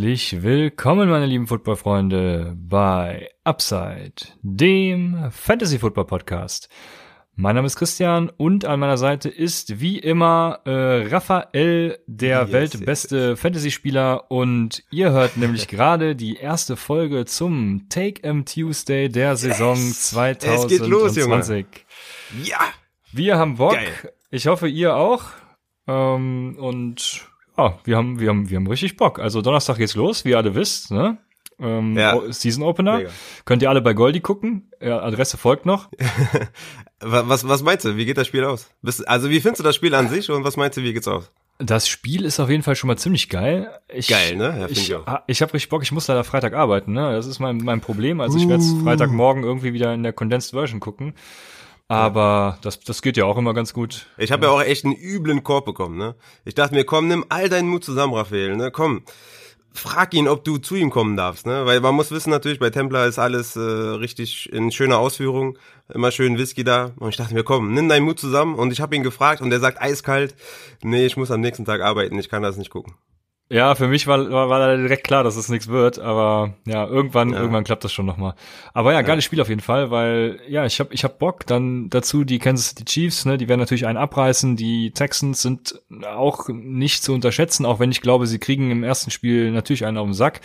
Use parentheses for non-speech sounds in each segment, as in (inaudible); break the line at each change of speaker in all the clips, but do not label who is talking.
Herzlich willkommen, meine lieben Footballfreunde, bei Upside, dem Fantasy Football Podcast. Mein Name ist Christian und an meiner Seite ist wie immer äh, Raphael, der yes, weltbeste yes. Fantasy-Spieler und ihr hört nämlich (laughs) gerade die erste Folge zum Take M Tuesday der Saison yes. 2020. Es geht los, Junge. Ja. Wir haben Bock. Geil. Ich hoffe, ihr auch. Ähm, und ja, wir haben, wir haben, wir haben richtig Bock. Also Donnerstag geht's los, wie ihr alle wisst, ne? Ähm, ja. Season Opener. Mega. Könnt ihr alle bei Goldi gucken. Ja, Adresse folgt noch. (laughs)
was, was meinst du? Wie geht das Spiel aus? Also wie findest du das Spiel an sich und was meinst du, wie geht's aus?
Das Spiel ist auf jeden Fall schon mal ziemlich geil. Ich,
geil, ne? Ja,
ich, ich, ich habe richtig Bock, ich muss leider Freitag arbeiten, ne? Das ist mein, mein Problem. Also ich werde uh. Freitagmorgen irgendwie wieder in der Condensed Version gucken. Aber das, das geht ja auch immer ganz gut.
Ich habe ja. ja auch echt einen üblen Korb bekommen, ne? Ich dachte mir, komm, nimm all deinen Mut zusammen, Raphael, ne? Komm, frag ihn, ob du zu ihm kommen darfst, ne? Weil man muss wissen natürlich, bei Templar ist alles äh, richtig in schöner Ausführung, immer schön Whisky da. Und ich dachte mir, komm, nimm deinen Mut zusammen. Und ich habe ihn gefragt und er sagt eiskalt, nee, ich muss am nächsten Tag arbeiten, ich kann das nicht gucken.
Ja, für mich war, war, war direkt klar, dass es nichts wird, aber ja, irgendwann, ja. irgendwann klappt das schon nochmal. Aber ja, geiles ja. Spiel auf jeden Fall, weil ja, ich hab, ich hab Bock. Dann dazu die Kansas City Chiefs, ne, die werden natürlich einen abreißen. Die Texans sind auch nicht zu unterschätzen, auch wenn ich glaube, sie kriegen im ersten Spiel natürlich einen auf den Sack.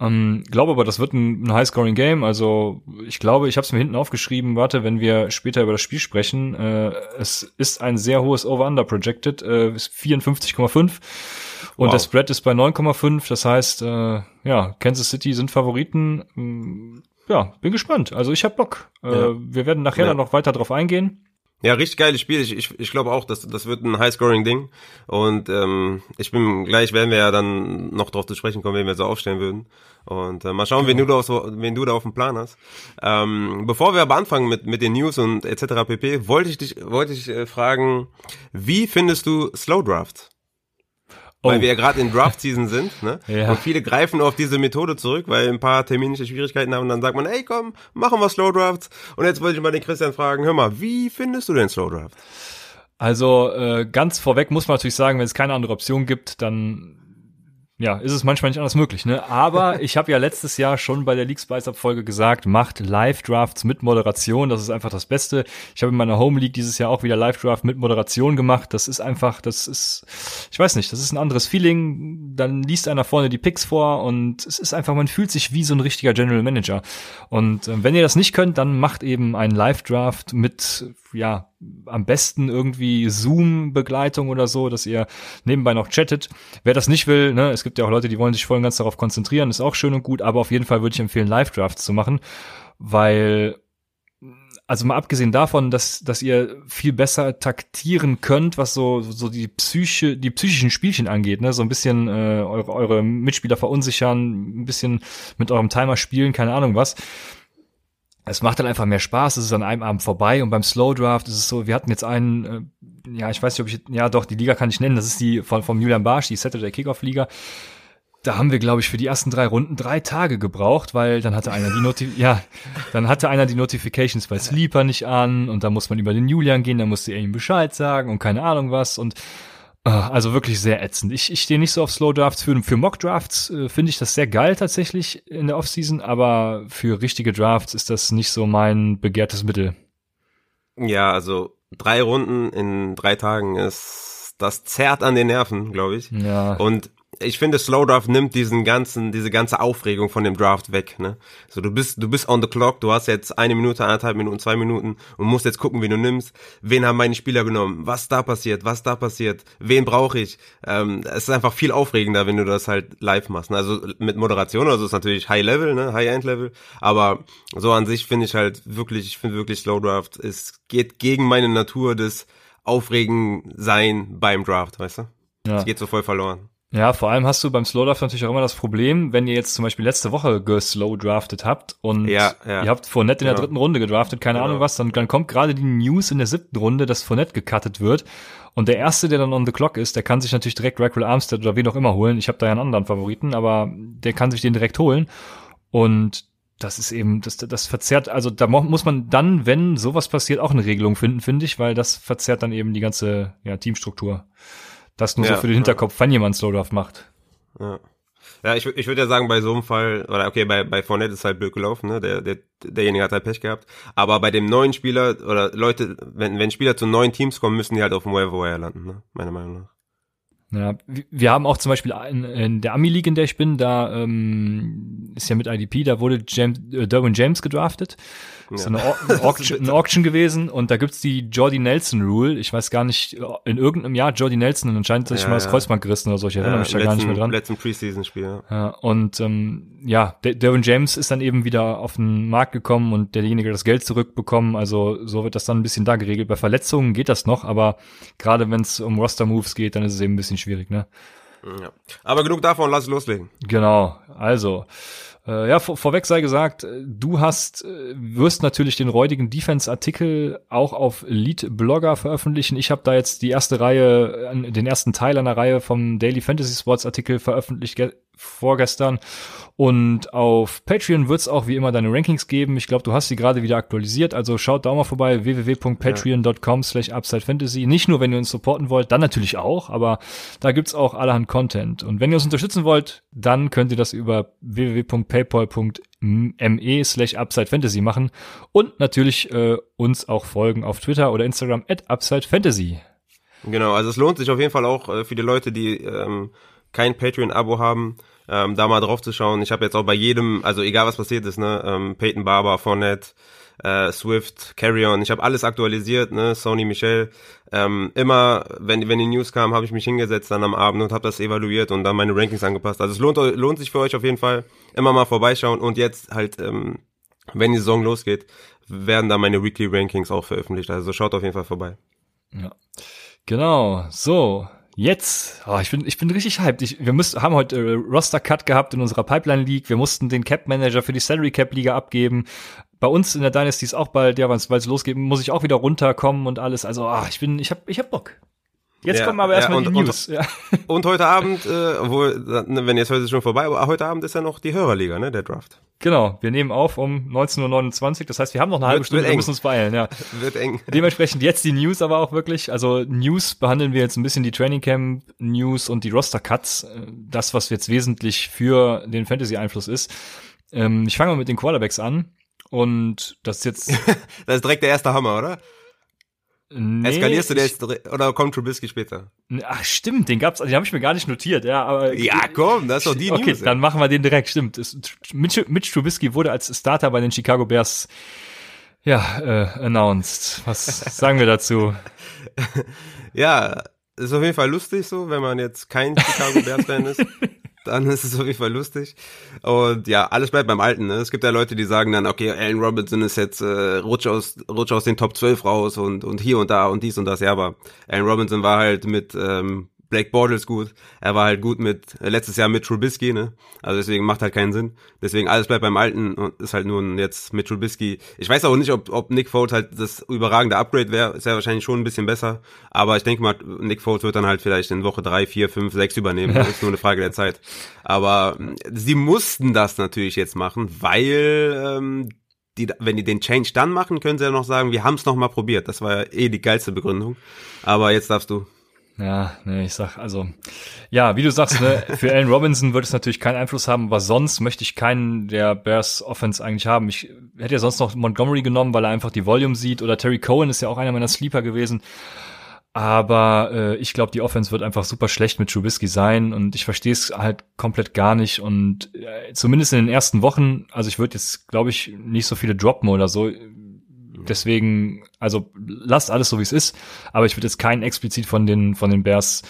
Ähm, glaube aber, das wird ein, ein High-Scoring-Game. Also ich glaube, ich habe es mir hinten aufgeschrieben. Warte, wenn wir später über das Spiel sprechen. Äh, es ist ein sehr hohes Over-Under projected, äh, 54,5. Und wow. der Spread ist bei 9,5. Das heißt, äh, ja, Kansas City sind Favoriten. Mm, ja, bin gespannt. Also ich hab Bock. Äh, ja. Wir werden nachher ja. dann noch weiter drauf eingehen.
Ja, richtig geiles Spiel. Ich, ich, ich glaube auch, dass das wird ein High-Scoring-Ding. Und ähm, ich bin gleich werden wir ja dann noch drauf zu sprechen kommen, wenn wir so aufstellen würden. Und äh, mal schauen, wen du da auf, wen du da auf dem Plan hast. Ähm, bevor wir aber anfangen mit mit den News und etc. pp, wollte ich dich wollte ich äh, fragen, wie findest du Slow Draft? Oh. Weil wir ja gerade in Draft-Season sind, ne? Ja. Und viele greifen auf diese Methode zurück, weil ein paar terminische Schwierigkeiten haben und dann sagt man, ey komm, machen wir Slow Drafts. Und jetzt wollte ich mal den Christian fragen, hör mal, wie findest du den Slow Draft?
Also äh, ganz vorweg muss man natürlich sagen, wenn es keine andere Option gibt, dann ja, ist es manchmal nicht anders möglich, ne? Aber (laughs) ich habe ja letztes Jahr schon bei der League Spice Up Folge gesagt, macht Live Drafts mit Moderation, das ist einfach das Beste. Ich habe in meiner Home League dieses Jahr auch wieder Live Draft mit Moderation gemacht. Das ist einfach, das ist ich weiß nicht, das ist ein anderes Feeling. Dann liest einer vorne die Picks vor und es ist einfach, man fühlt sich wie so ein richtiger General Manager. Und äh, wenn ihr das nicht könnt, dann macht eben ein Live Draft mit ja, am besten irgendwie Zoom-Begleitung oder so, dass ihr nebenbei noch chattet. Wer das nicht will, ne, es gibt ja auch Leute, die wollen sich voll und ganz darauf konzentrieren, ist auch schön und gut, aber auf jeden Fall würde ich empfehlen, Live-Drafts zu machen, weil also mal abgesehen davon, dass, dass ihr viel besser taktieren könnt, was so, so die Psyche, die psychischen Spielchen angeht, ne, so ein bisschen äh, eure, eure Mitspieler verunsichern, ein bisschen mit eurem Timer spielen, keine Ahnung was es macht dann einfach mehr Spaß, es ist an einem Abend vorbei und beim Slow Draft ist es so, wir hatten jetzt einen, äh, ja, ich weiß nicht, ob ich, ja doch, die Liga kann ich nennen, das ist die von, von Julian Barsch, die Saturday Kickoff Liga. Da haben wir, glaube ich, für die ersten drei Runden drei Tage gebraucht, weil dann hatte einer die Noti ja, dann hatte einer die Notifications bei Sleeper nicht an und da muss man über den Julian gehen, dann musste er ihm Bescheid sagen und keine Ahnung was und also wirklich sehr ätzend. Ich, ich stehe nicht so auf Slow Drafts. Für, für Mock Drafts äh, finde ich das sehr geil tatsächlich in der Offseason, aber für richtige Drafts ist das nicht so mein begehrtes Mittel.
Ja, also drei Runden in drei Tagen ist, das zerrt an den Nerven, glaube ich. Ja. Und ich finde, Slow Draft nimmt diesen ganzen, diese ganze Aufregung von dem Draft weg. Ne? So, du bist, du bist on the clock, du hast jetzt eine Minute, anderthalb Minuten, zwei Minuten und musst jetzt gucken, wie du nimmst. Wen haben meine Spieler genommen? Was da passiert? Was da passiert? Wen brauche ich? Ähm, es ist einfach viel aufregender, wenn du das halt live machst. Ne? Also mit Moderation, also ist natürlich High Level, ne, High End Level. Aber so an sich finde ich halt wirklich, ich finde wirklich Slow Draft, es geht gegen meine Natur des Aufregen sein beim Draft, weißt du? Ja. Es geht so voll verloren.
Ja, vor allem hast du beim Slow Draft natürlich auch immer das Problem, wenn ihr jetzt zum Beispiel letzte Woche geslow drafted habt und ja, ja. ihr habt Fournette in der genau. dritten Runde gedraftet, keine genau. Ahnung was, dann, dann kommt gerade die News in der siebten Runde, dass Fournette gecuttet wird und der erste, der dann on the clock ist, der kann sich natürlich direkt Raquel Armstead oder wen auch immer holen. Ich habe da ja einen anderen Favoriten, aber der kann sich den direkt holen und das ist eben, das, das verzerrt, also da muss man dann, wenn sowas passiert, auch eine Regelung finden, finde ich, weil das verzerrt dann eben die ganze ja, Teamstruktur. Das nur ja, so für den Hinterkopf, ja. wenn jemand Slowdraft macht.
Ja. Ja, ich, ich würde ja sagen, bei so einem Fall, oder okay, bei, bei Fournette ist halt blöd gelaufen, ne? Der, der, derjenige hat halt Pech gehabt. Aber bei dem neuen Spieler, oder Leute, wenn, wenn Spieler zu neuen Teams kommen, müssen die halt auf dem Waiver landen, ne? Meiner Meinung nach.
Ja, wir haben auch zum Beispiel in, in der Ami-League, in der ich bin, da ähm, ist ja mit IDP, da wurde James, äh, Derwin James gedraftet. Ja. Ist eine, eine, (laughs) Auction, eine Auction gewesen und da gibt's die Jordy Nelson Rule. Ich weiß gar nicht, in irgendeinem Jahr Jordy Nelson und anscheinend hat sich ja, mal das Kreuzband gerissen oder so. Ich erinnere mich da letzten, gar nicht mehr dran.
Letzten Preseason-Spiel. Ja.
Und ähm, ja, Derwin James ist dann eben wieder auf den Markt gekommen und derjenige das Geld zurückbekommen. Also so wird das dann ein bisschen da geregelt. Bei Verletzungen geht das noch, aber gerade wenn es um Roster-Moves geht, dann ist es eben ein bisschen schwierig, ne?
Ja. Aber genug davon, lass loslegen.
Genau, also. Äh, ja, vor, vorweg sei gesagt, äh, du hast, äh, wirst natürlich den räudigen Defense-Artikel auch auf Lead-Blogger veröffentlichen. Ich habe da jetzt die erste Reihe, den ersten Teil einer Reihe vom Daily Fantasy Sports Artikel veröffentlicht vorgestern. Und auf Patreon wird es auch wie immer deine Rankings geben. Ich glaube, du hast sie gerade wieder aktualisiert. Also schaut da mal vorbei, www.patreon.com slash UpsideFantasy. Nicht nur, wenn ihr uns supporten wollt, dann natürlich auch, aber da gibt's auch allerhand Content. Und wenn ihr uns unterstützen wollt, dann könnt ihr das über www.paypal.me slash UpsideFantasy machen. Und natürlich äh, uns auch folgen auf Twitter oder Instagram at UpsideFantasy.
Genau, also es lohnt sich auf jeden Fall auch äh, für die Leute, die ähm, kein Patreon-Abo haben, ähm, da mal drauf zu schauen. Ich habe jetzt auch bei jedem, also egal was passiert ist, ne, ähm, Peyton Barber, Fournette, äh, Swift, Carry-On, ich habe alles aktualisiert, ne, Sony Michel. Ähm, immer, wenn, wenn die News kam, habe ich mich hingesetzt dann am Abend und habe das evaluiert und dann meine Rankings angepasst. Also es lohnt, lohnt sich für euch auf jeden Fall. Immer mal vorbeischauen und jetzt halt, ähm, wenn die Saison losgeht, werden da meine Weekly Rankings auch veröffentlicht. Also schaut auf jeden Fall vorbei.
Ja. Genau. So, Jetzt, oh, ich bin, ich bin richtig hyped. Ich, wir müssen, haben heute äh, Roster Cut gehabt in unserer Pipeline League. Wir mussten den Cap Manager für die Salary Cap Liga abgeben. Bei uns in der Dynasty ist auch bald, ja, weil es losgeht, muss ich auch wieder runterkommen und alles. Also, ah, ich bin, ich hab, ich hab Bock. Jetzt ja, kommen aber erstmal ja, die News.
Und, ja. und heute Abend, äh, obwohl, wenn jetzt heute schon vorbei, aber heute Abend ist ja noch die Hörerliga, ne, der Draft.
Genau, wir nehmen auf um 19.29 Uhr, das heißt, wir haben noch eine halbe wird, Stunde, wird wir müssen uns beeilen, ja. (laughs)
Wird eng.
Dementsprechend jetzt die News aber auch wirklich, also News behandeln wir jetzt ein bisschen die Training Camp News und die Roster Cuts, äh, das, was jetzt wesentlich für den Fantasy-Einfluss ist. Ähm, ich fange mal mit den Quarterbacks an und das ist jetzt... (laughs)
das ist direkt der erste Hammer, oder? Nee, Eskalierst du jetzt oder kommt Trubisky später?
Ach stimmt, den gab's, den habe ich mir gar nicht notiert, ja, aber
Ja, komm, das ist doch die
okay, News. Okay, dann machen wir den direkt, stimmt. Mitch, Mitch Trubisky wurde als Starter bei den Chicago Bears ja, äh, announced. Was (laughs) sagen wir dazu?
ja, ist auf jeden Fall lustig so, wenn man jetzt kein Chicago Bears Fan ist. (laughs) dann ist es auf jeden Fall lustig. Und ja, alles bleibt beim Alten. Ne? Es gibt ja Leute, die sagen dann, okay, Allen Robinson ist jetzt äh, rutsch aus rutsch aus den Top 12 raus und und hier und da und dies und das. Ja, aber Allen Robinson war halt mit ähm, Blake Bortles gut. Er war halt gut mit, äh, letztes Jahr mit Trubisky, ne? Also deswegen macht halt keinen Sinn. Deswegen alles bleibt beim Alten und ist halt nur jetzt mit Trubisky. Ich weiß auch nicht, ob, ob Nick Foles halt das überragende Upgrade wäre. Ist ja wahrscheinlich schon ein bisschen besser. Aber ich denke mal, Nick Foles wird dann halt vielleicht in Woche drei, vier, fünf, sechs übernehmen. (laughs) Das ist nur eine Frage der Zeit. Aber äh, sie mussten das natürlich jetzt machen, weil ähm, die, wenn die den Change dann machen, können sie ja noch sagen, wir haben es noch mal probiert. Das war ja eh die geilste Begründung. Aber jetzt darfst du.
Ja, ne, ich sag, also, ja, wie du sagst, ne, für Allen Robinson wird es natürlich keinen Einfluss haben, aber sonst möchte ich keinen der Bears Offense eigentlich haben. Ich hätte ja sonst noch Montgomery genommen, weil er einfach die Volume sieht, oder Terry Cohen ist ja auch einer meiner Sleeper gewesen. Aber äh, ich glaube, die Offense wird einfach super schlecht mit Trubisky sein und ich verstehe es halt komplett gar nicht. Und äh, zumindest in den ersten Wochen, also ich würde jetzt, glaube ich, nicht so viele droppen oder so. Deswegen, also lasst alles so wie es ist, aber ich würde jetzt keinen explizit von den von den Bears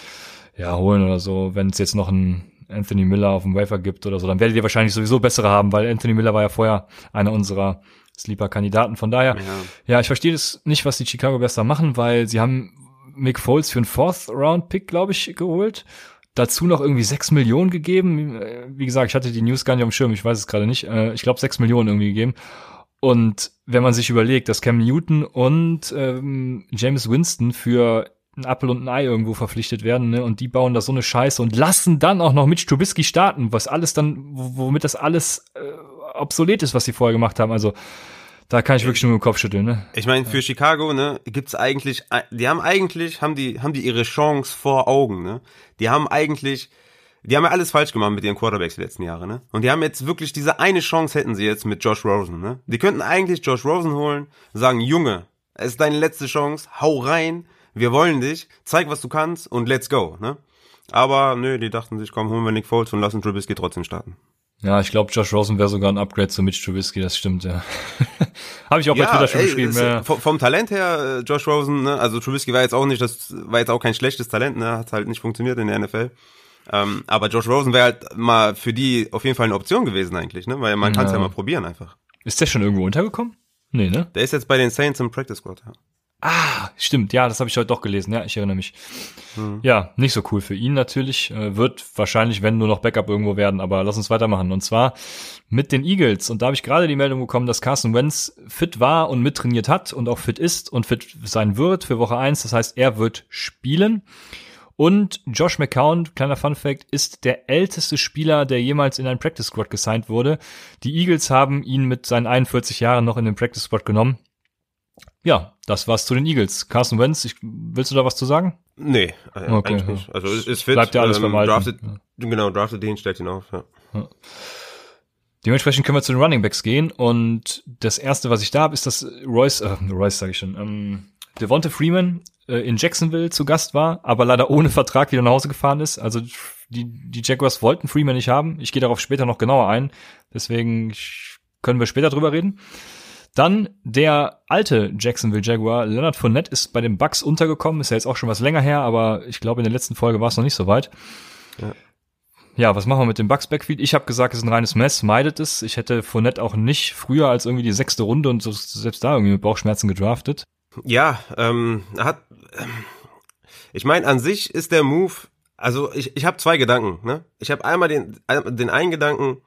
ja holen oder so, wenn es jetzt noch einen Anthony Miller auf dem Wafer gibt oder so, dann werdet ihr wahrscheinlich sowieso bessere haben, weil Anthony Miller war ja vorher einer unserer Sleeper-Kandidaten. Von daher, ja. ja, ich verstehe das nicht, was die Chicago Bears da machen, weil sie haben Mick Foles für einen Fourth-Round-Pick, glaube ich, geholt. Dazu noch irgendwie sechs Millionen gegeben. Wie gesagt, ich hatte die News gar nicht auf dem Schirm, ich weiß es gerade nicht. Äh, ich glaube, sechs Millionen irgendwie gegeben. Und wenn man sich überlegt, dass Cam Newton und ähm, James Winston für ein Apfel und ein Ei irgendwo verpflichtet werden, ne? Und die bauen da so eine Scheiße und lassen dann auch noch Mitch Trubisky starten, was alles dann, womit das alles äh, obsolet ist, was sie vorher gemacht haben. Also da kann ich wirklich nur mit dem Kopf schütteln, ne?
Ich meine, für Chicago, ne, gibt's eigentlich, die haben eigentlich, haben die, haben die ihre Chance vor Augen, ne? Die haben eigentlich die haben ja alles falsch gemacht mit ihren Quarterbacks die letzten Jahre, ne? Und die haben jetzt wirklich diese eine Chance hätten sie jetzt mit Josh Rosen, ne? Die könnten eigentlich Josh Rosen holen, sagen, Junge, es ist deine letzte Chance, hau rein, wir wollen dich, zeig, was du kannst und let's go, ne? Aber nö, die dachten sich, komm, holen wir Nick Foles und lassen Trubisky trotzdem starten.
Ja, ich glaube, Josh Rosen wäre sogar ein Upgrade zu Mitch Trubisky, das stimmt, ja. (laughs) Habe ich auch ja, bei Twitter schon ey, geschrieben. Ja.
Vom, Talent her, äh, Josh Rosen, ne, also Trubisky war jetzt auch nicht, das war jetzt auch kein schlechtes Talent, ne, hat halt nicht funktioniert in der NFL. Ähm, aber Josh Rosen wäre halt mal für die auf jeden Fall eine Option gewesen eigentlich, ne, weil man ja. kann es ja mal probieren einfach.
Ist der schon irgendwo untergekommen?
Nee, ne? Der ist jetzt bei den Saints im Practice Squad, ja.
Ah, stimmt, ja, das habe ich heute doch gelesen, ja, ich erinnere mich. Mhm. Ja, nicht so cool für ihn natürlich, äh, wird wahrscheinlich, wenn nur noch Backup irgendwo werden, aber lass uns weitermachen. Und zwar mit den Eagles. Und da habe ich gerade die Meldung bekommen, dass Carson Wentz fit war und mittrainiert hat und auch fit ist und fit sein wird für Woche eins. Das heißt, er wird spielen. Und Josh McCown, kleiner Fun Fact, ist der älteste Spieler, der jemals in ein Practice Squad gesigned wurde. Die Eagles haben ihn mit seinen 41 Jahren noch in den Practice Squad genommen. Ja, das war's zu den Eagles. Carson Wentz, ich, willst du da was zu sagen?
Nee, äh, okay, eigentlich nicht. Also es ist fit.
Bleibt ja alles ähm, beim Alten.
Drafted. Genau, drafted den, stellt ihn auf. Ja. ja.
Dementsprechend können wir zu den Running Backs gehen und das erste, was ich da habe, ist, dass Royce, äh, Royce sage ich schon, ähm, Devonta Freeman äh, in Jacksonville zu Gast war, aber leider ohne Vertrag wieder nach Hause gefahren ist. Also die, die Jaguars wollten Freeman nicht haben. Ich gehe darauf später noch genauer ein. Deswegen können wir später drüber reden. Dann der alte Jacksonville Jaguar, Leonard Fournette, ist bei den Bucks untergekommen. Ist ja jetzt auch schon was länger her, aber ich glaube, in der letzten Folge war es noch nicht so weit. Ja. Ja, was machen wir mit dem Bucks Backfield? Ich habe gesagt, es ist ein reines Mess, meidet es. Ich hätte Fournette auch nicht früher als irgendwie die sechste Runde und selbst da irgendwie mit Bauchschmerzen gedraftet.
Ja, ähm, hat. Ähm, ich meine, an sich ist der Move. Also ich, ich habe zwei Gedanken. Ne? Ich habe einmal den, den einen Gedanken.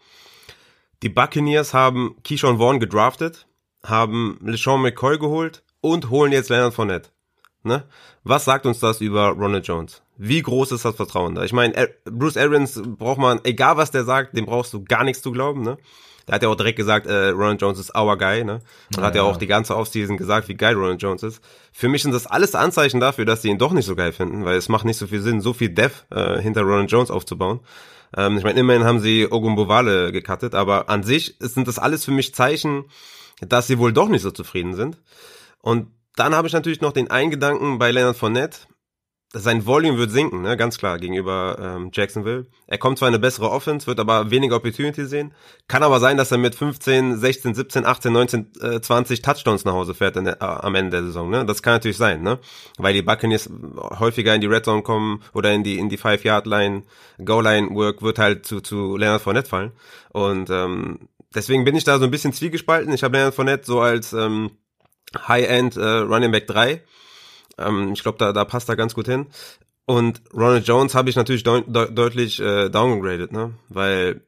Die Buccaneers haben Keyshawn Vaughn gedraftet haben LeSean McCoy geholt und holen jetzt Leonard Fournette. Ne? Was sagt uns das über Ronald Jones? Wie groß ist das Vertrauen da? Ich meine, Bruce Arians braucht man, egal was der sagt, dem brauchst du gar nichts zu glauben, ne? Da hat er auch direkt gesagt, äh, Ronald Jones ist our guy, ne? Und ja, hat ja auch die ganze Offseason gesagt, wie geil Ronald Jones ist. Für mich sind das alles Anzeichen dafür, dass sie ihn doch nicht so geil finden, weil es macht nicht so viel Sinn, so viel Dev äh, hinter Ronald Jones aufzubauen. Ähm, ich meine, immerhin haben sie Ogumbowale gecuttet, aber an sich sind das alles für mich Zeichen, dass sie wohl doch nicht so zufrieden sind. Und dann habe ich natürlich noch den Eingedanken bei Leonard Fournette, sein Volume wird sinken, ne, ganz klar, gegenüber ähm, Jacksonville. Er kommt zwar eine bessere Offense, wird aber weniger Opportunity sehen. Kann aber sein, dass er mit 15, 16, 17, 18, 19, äh, 20 Touchdowns nach Hause fährt der, äh, am Ende der Saison. Ne? Das kann natürlich sein, ne? weil die Buccaneers häufiger in die Red Zone kommen oder in die in die Five-Yard-Line, Goal-Line-Work wird halt zu, zu Leonard Fournette fallen. Und ähm, deswegen bin ich da so ein bisschen zwiegespalten. Ich habe Leonard Fournette so als ähm, High-End äh, Running Back 3. Ähm, ich glaube, da, da passt er ganz gut hin. Und Ronald Jones habe ich natürlich deut deut deutlich äh, downgegradet, ne? Weil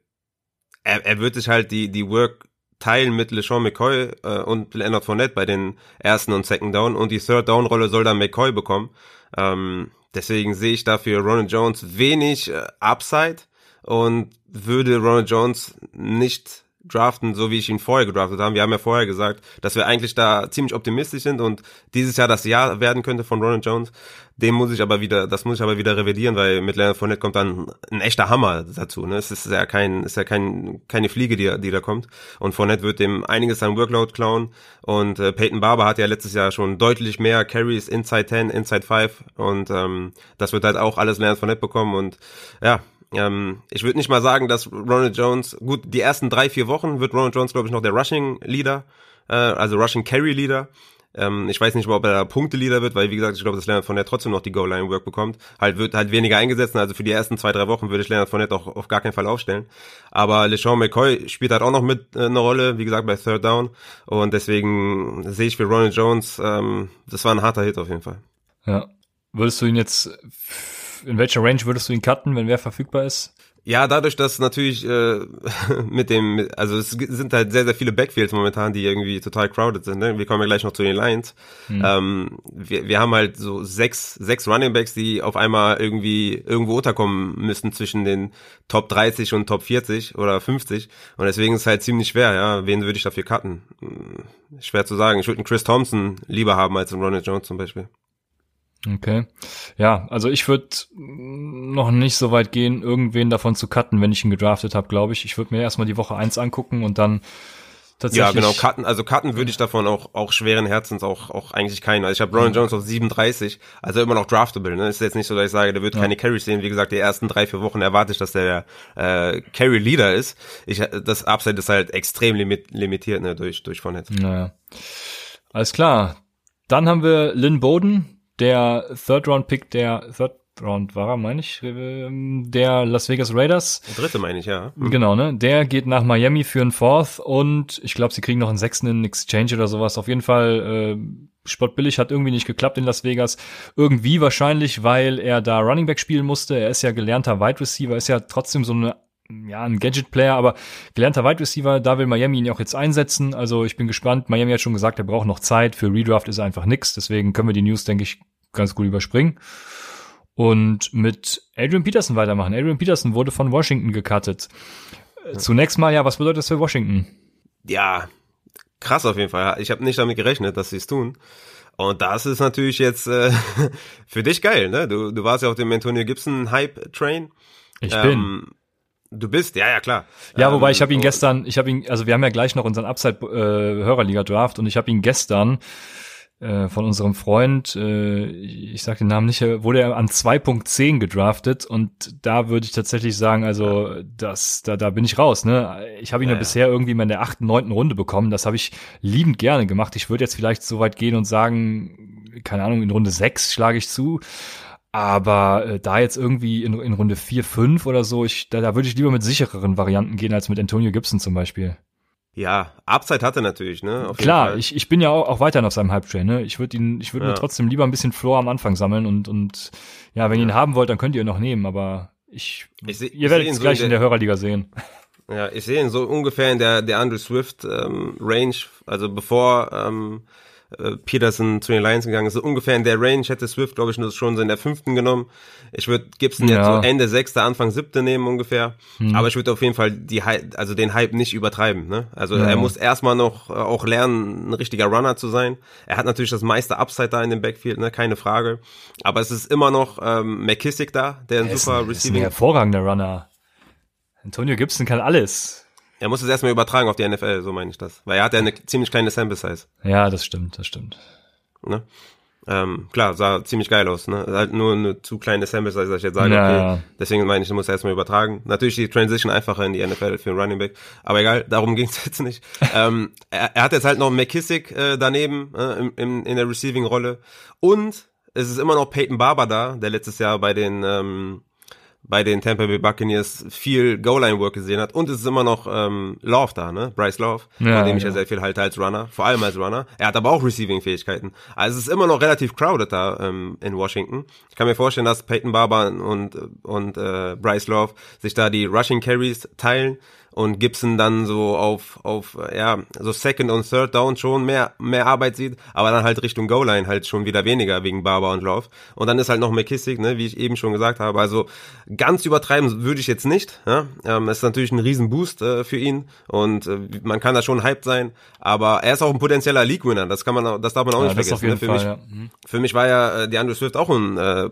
er, er wird sich halt die, die Work teilen mit LeSean McCoy äh, und Leonard Fournette bei den ersten und Second Down und die Third Down Rolle soll dann McCoy bekommen. Ähm, deswegen sehe ich dafür Ronald Jones wenig äh, Upside und würde Ronald Jones nicht draften, so wie ich ihn vorher gedraftet habe. Wir haben ja vorher gesagt, dass wir eigentlich da ziemlich optimistisch sind und dieses Jahr das Jahr werden könnte von Ronald Jones. Dem muss ich aber wieder, das muss ich aber wieder revidieren, weil mit Leonard Fournette kommt dann ein echter Hammer dazu. Ne? Es ist ja kein, ist ja kein, keine Fliege, die, die da kommt. Und Fournette wird dem einiges an Workload klauen. Und äh, Peyton Barber hat ja letztes Jahr schon deutlich mehr Carries inside 10, inside 5 und ähm, das wird halt auch alles Leonard Fournette bekommen und ja, ähm, ich würde nicht mal sagen, dass Ronald Jones, gut, die ersten drei, vier Wochen wird Ronald Jones, glaube ich, noch der Rushing Leader, äh, also Rushing Carry Leader. Ähm, ich weiß nicht mal, ob er da Punkte-Leader wird, weil wie gesagt, ich glaube, dass Leonard Fournette trotzdem noch die Goal-Line-Work bekommt. Halt wird halt weniger eingesetzt, also für die ersten zwei, drei Wochen würde ich Leonard Fournette auch auf gar keinen Fall aufstellen. Aber LeSean McCoy spielt halt auch noch mit äh, eine Rolle, wie gesagt, bei Third Down. Und deswegen sehe ich für Ronald Jones, ähm, das war ein harter Hit auf jeden Fall.
Ja. Würdest du ihn jetzt in welcher Range würdest du ihn cutten, wenn wer verfügbar ist?
Ja, dadurch, dass natürlich äh, (laughs) mit dem, also es sind halt sehr, sehr viele Backfields momentan, die irgendwie total crowded sind. Ne? Wir kommen ja gleich noch zu den Lions. Mhm. Ähm, wir, wir haben halt so sechs, sechs Running Backs, die auf einmal irgendwie irgendwo unterkommen müssen zwischen den Top 30 und Top 40 oder 50. Und deswegen ist es halt ziemlich schwer, ja. Wen würde ich dafür cutten? Hm, schwer zu sagen. Ich würde einen Chris Thompson lieber haben als einen Ronald Jones zum Beispiel.
Okay. Ja, also ich würde noch nicht so weit gehen, irgendwen davon zu cutten, wenn ich ihn gedraftet habe, glaube ich. Ich würde mir erstmal die Woche eins angucken und dann
tatsächlich. Ja, genau, cutten, also cutten würde ich davon auch, auch schweren Herzens auch, auch eigentlich keinen. Also ich habe Ronald Jones auf 37, also immer noch draftable, ne? Ist jetzt nicht so, dass ich sage, der wird ja. keine Carries sehen. Wie gesagt, die ersten drei, vier Wochen erwarte ich, dass der äh, Carry Leader ist. Ich, das Upside ist halt extrem limit, limitiert, ne, durch, durch Fournette.
Naja. Alles klar. Dann haben wir Lynn Bowden, der Third-Round-Pick der Third Round war er, meine ich, ähm, der Las Vegas Raiders.
Der dritte, meine ich, ja.
Mhm. Genau, ne? Der geht nach Miami für einen Fourth und ich glaube, sie kriegen noch einen sechsten in Exchange oder sowas. Auf jeden Fall äh, spottbillig, hat irgendwie nicht geklappt in Las Vegas. Irgendwie wahrscheinlich, weil er da Running Back spielen musste. Er ist ja gelernter Wide Receiver, ist ja trotzdem so eine ja, ein Gadget-Player, aber gelernter Wide Receiver, da will Miami ihn auch jetzt einsetzen. Also ich bin gespannt. Miami hat schon gesagt, er braucht noch Zeit. Für Redraft ist er einfach nix. Deswegen können wir die News, denke ich, ganz gut überspringen. Und mit Adrian Peterson weitermachen. Adrian Peterson wurde von Washington gecuttet. Zunächst mal, ja, was bedeutet das für Washington?
Ja, krass auf jeden Fall. Ich habe nicht damit gerechnet, dass sie es tun. Und das ist natürlich jetzt äh, (laughs) für dich geil, ne? Du, du warst ja auf dem Antonio Gibson Hype Train.
Ich ähm, bin.
Du bist, ja, ja, klar.
Ja, wobei ich habe ihn gestern, ich habe ihn, also wir haben ja gleich noch unseren Upside äh, Hörerliga Draft und ich habe ihn gestern äh, von unserem Freund, äh, ich sag den Namen nicht, wurde er an 2.10 gedraftet und da würde ich tatsächlich sagen, also das, da, da bin ich raus. Ne? Ich habe ihn ja, ja bisher irgendwie mal in der achten, neunten Runde bekommen. Das habe ich liebend gerne gemacht. Ich würde jetzt vielleicht so weit gehen und sagen, keine Ahnung, in Runde 6 schlage ich zu. Aber äh, da jetzt irgendwie in, in Runde 4, 5 oder so, ich, da, da würde ich lieber mit sichereren Varianten gehen als mit Antonio Gibson zum Beispiel.
Ja, Upside hat er natürlich, ne?
Klar, ich, ich bin ja auch, auch weiterhin auf seinem Hype-Train, ne? Ich würde ihn, ich würde ja. mir trotzdem lieber ein bisschen Floor am Anfang sammeln und, und ja, wenn ihr ihn haben wollt, dann könnt ihr ihn noch nehmen, aber ich, ich seh, ihr werdet es gleich so in der, in der Hörerliga sehen.
Ja, ich sehe ihn so ungefähr in der, der Andrew Swift ähm, Range, also bevor ähm, äh, Peterson zu den Lions gegangen ist. So ungefähr in der Range hätte Swift, glaube ich, schon so in der fünften genommen. Ich würde Gibson ja. jetzt so Ende sechste, Anfang siebte nehmen ungefähr. Hm. Aber ich würde auf jeden Fall die also den Hype nicht übertreiben. Ne? Also ja. er muss erstmal noch äh, auch lernen, ein richtiger Runner zu sein. Er hat natürlich das meiste Upside da in dem Backfield, ne? keine Frage. Aber es ist immer noch ähm, McKissick da, der ein super
ist, Receiving. Ist ein hervorragender Runner. Antonio Gibson kann alles.
Er muss es erstmal übertragen auf die NFL, so meine ich das. Weil er hat ja eine ziemlich kleine Sample Size.
Ja, das stimmt, das stimmt.
Ne? Ähm, klar, sah ziemlich geil aus, ne? Halt nur eine zu kleine Sample Size, dass ich jetzt sage, ja, okay, deswegen meine ich, er muss erstmal übertragen. Natürlich die Transition einfacher in die NFL für einen Running Back, aber egal, darum ging's (laughs) jetzt nicht. ähm, er, er, hat jetzt halt noch McKissick äh, daneben äh, im, im, in der Receiving-Rolle und es ist immer noch Peyton Barber da, der letztes Jahr bei den ähm, bei den Tampa Bay Buccaneers viel Goal-Line-Work gesehen hat. Und es ist immer noch ähm, Love da, ne? Bryce Love, ja, von dem ich ja. ja sehr viel halte als Runner, vor allem als Runner. Er hat aber auch Receiving-Fähigkeiten. Also es ist immer noch relativ crowded da ähm, in Washington. Ich kann mir vorstellen, dass Peyton Barber und, und äh, Bryce Love sich da die Rushing Carries teilen und Gibson dann so auf, auf ja, so Second und Third Down schon mehr, mehr Arbeit sieht, aber dann halt Richtung Goal-Line halt schon wieder weniger wegen Barber und Love. Und dann ist halt noch McKissick, ne, wie ich eben schon gesagt habe. Also ganz übertreiben würde ich jetzt nicht. Ja? Ähm, es ist natürlich ein Riesenboost äh, für ihn und äh, man kann da schon hyped sein, aber er ist auch ein potenzieller League-Winner, das kann man, das darf man auch ja, nicht vergessen. Ne? Für, Fall, mich, ja. mhm. für mich war ja äh, DeAndre Swift auch ein äh,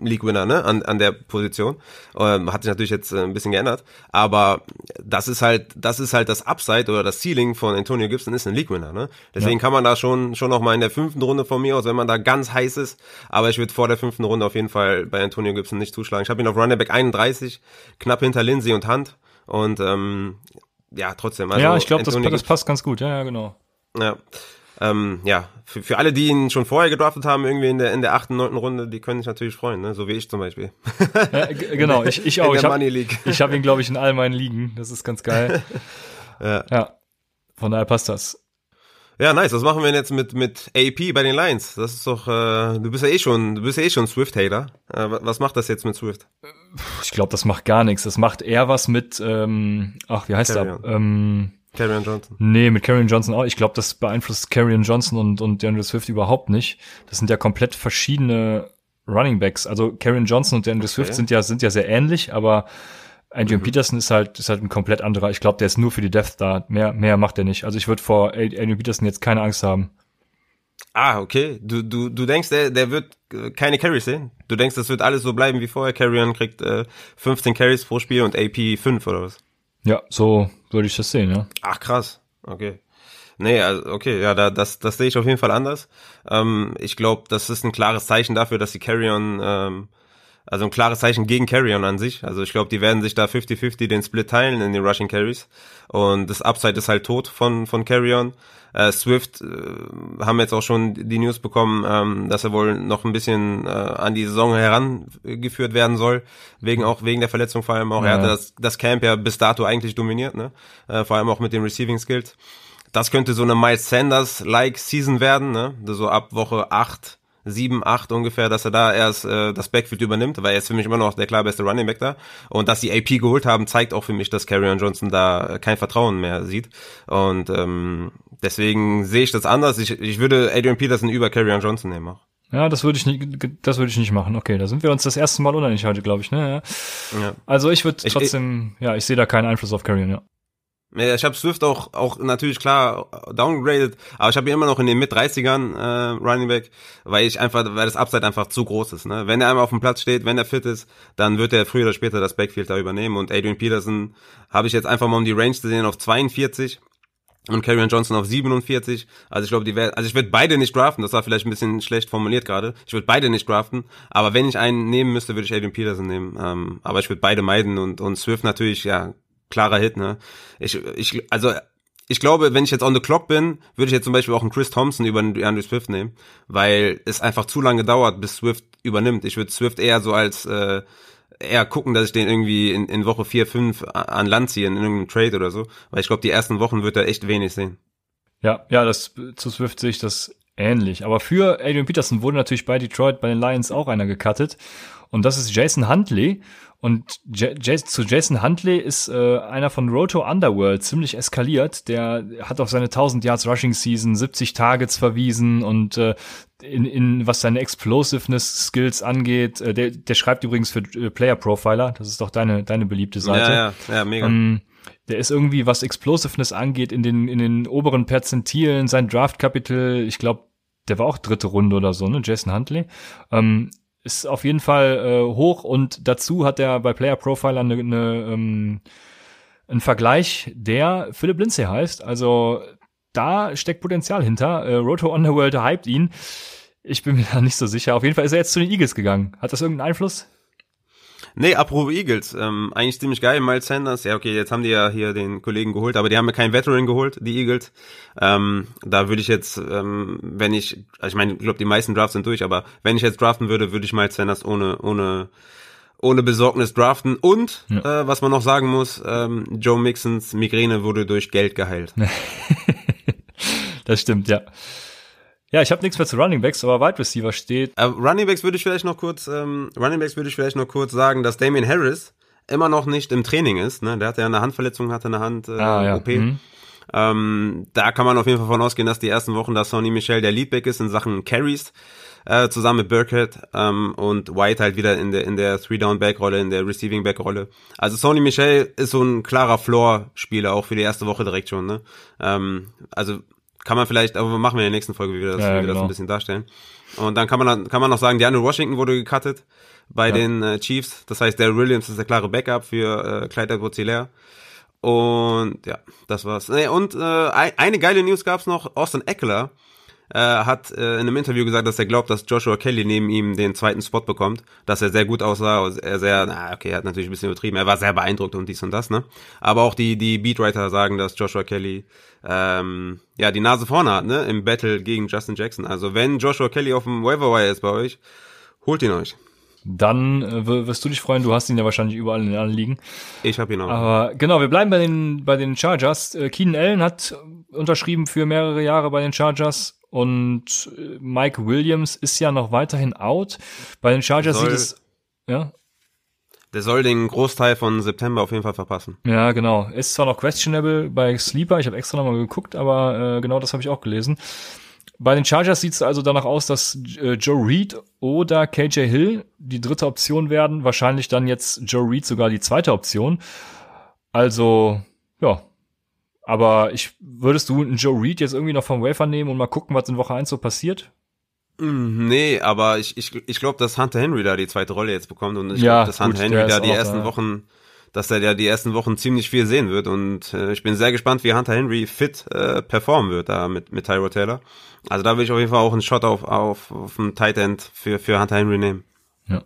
League-Winner ne? an, an der Position. Ähm, hat sich natürlich jetzt äh, ein bisschen geändert, aber das ist halt, das ist halt das Upside oder das Ceiling von Antonio Gibson ist ein League Winner, ne? Deswegen ja. kann man da schon, schon noch mal in der fünften Runde von mir aus, wenn man da ganz heiß ist. Aber ich würde vor der fünften Runde auf jeden Fall bei Antonio Gibson nicht zuschlagen. Ich habe ihn auf Running Back 31, knapp hinter Lindsay und Hunt. Und ähm, ja, trotzdem.
Also ja, ich glaube, das, das passt ganz gut. Ja, ja, genau.
Ja ähm, ja, für, für alle, die ihn schon vorher gedraftet haben, irgendwie in der in der achten, neunten Runde, die können sich natürlich freuen, ne? so wie ich zum Beispiel.
Ja, genau, ich, ich auch. ich habe hab ihn, glaube ich, in all meinen Ligen. Das ist ganz geil. (laughs) ja. ja. Von daher passt das.
Ja, nice. Was machen wir denn jetzt mit mit AP bei den Lions? Das ist doch, äh, du bist ja eh schon, du bist ja eh schon Swift-Hater. Äh, was macht das jetzt mit Swift?
Ich glaube, das macht gar nichts. Das macht eher was mit, ähm, ach, wie heißt Carry der? Ähm,
Carrion Johnson.
Nee, mit Carrion Johnson auch. Ich glaube, das beeinflusst Carrion Johnson und, und DeAndre Swift überhaupt nicht. Das sind ja komplett verschiedene Running Backs. Also Carrion Johnson und DeAndre okay. Swift sind ja, sind ja sehr ähnlich, aber Adrian mhm. Peterson ist halt, ist halt ein komplett anderer. Ich glaube, der ist nur für die Depth da. Mehr, mehr macht er nicht. Also ich würde vor Adrian Peterson jetzt keine Angst haben.
Ah, okay. Du, du, du denkst, der, der wird äh, keine Carries sehen? Du denkst, das wird alles so bleiben wie vorher? Carrion kriegt äh, 15 Carries pro Spiel und AP 5 oder was?
Ja, so würde ich das sehen, ja.
Ach, krass. Okay. Nee, also okay, ja, da, das, das sehe ich auf jeden Fall anders. Ähm, ich glaube, das ist ein klares Zeichen dafür, dass die Carrion ähm, also ein klares Zeichen gegen Carrion an sich. Also ich glaube, die werden sich da 50-50 den Split teilen in den Rushing Carries. Und das Upside ist halt tot von, von Carrion. Äh, Swift äh, haben jetzt auch schon die News bekommen, ähm, dass er wohl noch ein bisschen äh, an die Saison herangeführt werden soll, wegen auch wegen der Verletzung vor allem auch. Ja. Er hatte das, das Camp ja bis dato eigentlich dominiert, ne? Äh, vor allem auch mit den Receiving Skills. Das könnte so eine Miles Sanders-like Season werden, ne? So ab Woche 8 7, 8 ungefähr, dass er da erst äh, das Backfield übernimmt, weil er ist für mich immer noch der klar beste Running Back da. Und dass die AP geholt haben, zeigt auch für mich, dass Carrion Johnson da kein Vertrauen mehr sieht. Und ähm, deswegen sehe ich das anders. Ich, ich würde Adrian Peterson über Carrion Johnson nehmen auch.
Ja, das würde ich nicht, das würde ich nicht machen. Okay, da sind wir uns das erste Mal uneinig heute, glaube ich. Ne? Ja. ja. Also ich würde trotzdem, ich, ja, ich sehe da keinen Einfluss auf Carrion, ja.
Ja, ich habe Swift auch, auch natürlich klar downgraded, aber ich habe ihn immer noch in den Mit-30ern äh, Running Back, weil ich einfach, weil das Upside einfach zu groß ist. Ne? Wenn er einmal auf dem Platz steht, wenn er fit ist, dann wird er früher oder später das Backfield da übernehmen. Und Adrian Peterson habe ich jetzt einfach mal um die Range zu sehen auf 42 und Karrion Johnson auf 47. Also ich glaube, die werden, also ich würde beide nicht draften. Das war vielleicht ein bisschen schlecht formuliert gerade. Ich würde beide nicht draften. Aber wenn ich einen nehmen müsste, würde ich Adrian Peterson nehmen. Ähm, aber ich würde beide meiden und und Swift natürlich ja klarer Hit, ne? Ich, ich, also ich glaube, wenn ich jetzt on the clock bin, würde ich jetzt zum Beispiel auch einen Chris Thompson über einen Andrew Swift nehmen, weil es einfach zu lange dauert, bis Swift übernimmt. Ich würde Swift eher so als äh, eher gucken, dass ich den irgendwie in, in Woche 4, 5 an Land ziehe, in irgendeinem Trade oder so, weil ich glaube, die ersten Wochen wird er echt wenig sehen.
Ja, ja, das zu Swift sehe ich das ähnlich. Aber für Adrian Peterson wurde natürlich bei Detroit, bei den Lions auch einer gecuttet. Und das ist Jason Huntley. Und J zu Jason Huntley ist äh, einer von Roto Underworld ziemlich eskaliert. Der hat auf seine 1000 Yards Rushing Season 70 Targets verwiesen und äh, in, in was seine Explosiveness Skills angeht, äh, der, der schreibt übrigens für äh, Player Profiler. Das ist doch deine deine beliebte Seite.
Ja, ja, ja mega. Ähm,
der ist irgendwie, was Explosiveness angeht, in den in den oberen Perzentilen. Sein Draft Capital, ich glaube, der war auch dritte Runde oder so, ne? Jason Huntley. Ähm, ist auf jeden Fall äh, hoch und dazu hat er bei Player Profiler eine, eine, ähm, einen Vergleich, der Philip Lindsay heißt. Also da steckt Potenzial hinter. Äh, Roto Underworld hypt ihn. Ich bin mir da nicht so sicher. Auf jeden Fall ist er jetzt zu den Eagles gegangen. Hat das irgendeinen Einfluss?
Nee, apropos Eagles, ähm, eigentlich ziemlich geil, Miles Sanders. Ja, okay, jetzt haben die ja hier den Kollegen geholt, aber die haben ja keinen Veteran geholt, die Eagles. Ähm, da würde ich jetzt, ähm, wenn ich, also ich meine, ich glaube, die meisten Drafts sind durch, aber wenn ich jetzt draften würde, würde ich Miles Sanders ohne, ohne, ohne Besorgnis draften. Und, ja. äh, was man noch sagen muss, ähm, Joe Mixons Migräne wurde durch Geld geheilt. (laughs)
das stimmt, ja. Ja, ich habe nichts mehr zu Running Backs, aber Wide Receiver steht.
Uh, Running Backs würde ich vielleicht noch kurz, ähm, Running Backs würde ich vielleicht noch kurz sagen, dass Damien Harris immer noch nicht im Training ist. Ne? Der hatte ja eine Handverletzung, hatte eine Hand äh, ah, ja. OP. Mhm. Ähm, da kann man auf jeden Fall von ausgehen, dass die ersten Wochen, dass Sonny Michel der Leadback ist in Sachen Carries, äh, zusammen mit Burkhead ähm, und White halt wieder in der in der Three-Down-Back-Rolle, in der Receiving-Back-Rolle. Also Sonny Michel ist so ein klarer Floor-Spieler, auch für die erste Woche direkt schon. Ne? Ähm, also kann man vielleicht, aber machen wir in der nächsten Folge, wie wir das, ja, wie wir genau. das ein bisschen darstellen. Und dann kann man, kann man noch sagen, DeAndre Washington wurde gecuttet bei ja. den äh, Chiefs. Das heißt, der Williams ist der klare Backup für äh, Clyde edwards Und ja, das war's. Und äh, eine geile News gab's noch. Austin Eckler äh, hat äh, in einem Interview gesagt, dass er glaubt, dass Joshua Kelly neben ihm den zweiten Spot bekommt, dass er sehr gut aussah, er sehr, na okay, er hat natürlich ein bisschen übertrieben, er war sehr beeindruckt und dies und das, ne? Aber auch die die Beatwriter sagen, dass Joshua Kelly ähm, ja die Nase vorne hat, ne? Im Battle gegen Justin Jackson. Also wenn Joshua Kelly auf dem Waiver Wire ist bei euch, holt ihn euch.
Dann äh, wirst du dich freuen, du hast ihn ja wahrscheinlich überall in den Anliegen.
Ich habe ihn auch.
Aber genau, wir bleiben bei den bei den Chargers. Äh, Keenan Allen hat unterschrieben für mehrere Jahre bei den Chargers und äh, Mike Williams ist ja noch weiterhin out. Bei den Chargers soll, sieht es, ja.
Der soll den Großteil von September auf jeden Fall verpassen.
Ja, genau. Ist zwar noch questionable bei Sleeper, ich habe extra nochmal geguckt, aber äh, genau das habe ich auch gelesen. Bei den Chargers sieht es also danach aus, dass äh, Joe Reed oder KJ Hill die dritte Option werden. Wahrscheinlich dann jetzt Joe Reed sogar die zweite Option. Also, ja, Aber ich, würdest du einen Joe Reed jetzt irgendwie noch vom Wafer nehmen und mal gucken, was in Woche 1 so passiert?
Mm, nee, aber ich, ich, ich glaube, dass Hunter Henry da die zweite Rolle jetzt bekommt und ich ja, glaube, dass Hunter gut, Henry da die ersten da. Wochen, dass er ja die ersten Wochen ziemlich viel sehen wird und äh, ich bin sehr gespannt, wie Hunter Henry fit äh, performen wird da mit, mit Tyro Taylor. Also da will ich auf jeden Fall auch einen Shot auf, auf, auf einen Tight End für, für Hunter Henry nehmen.
Ja.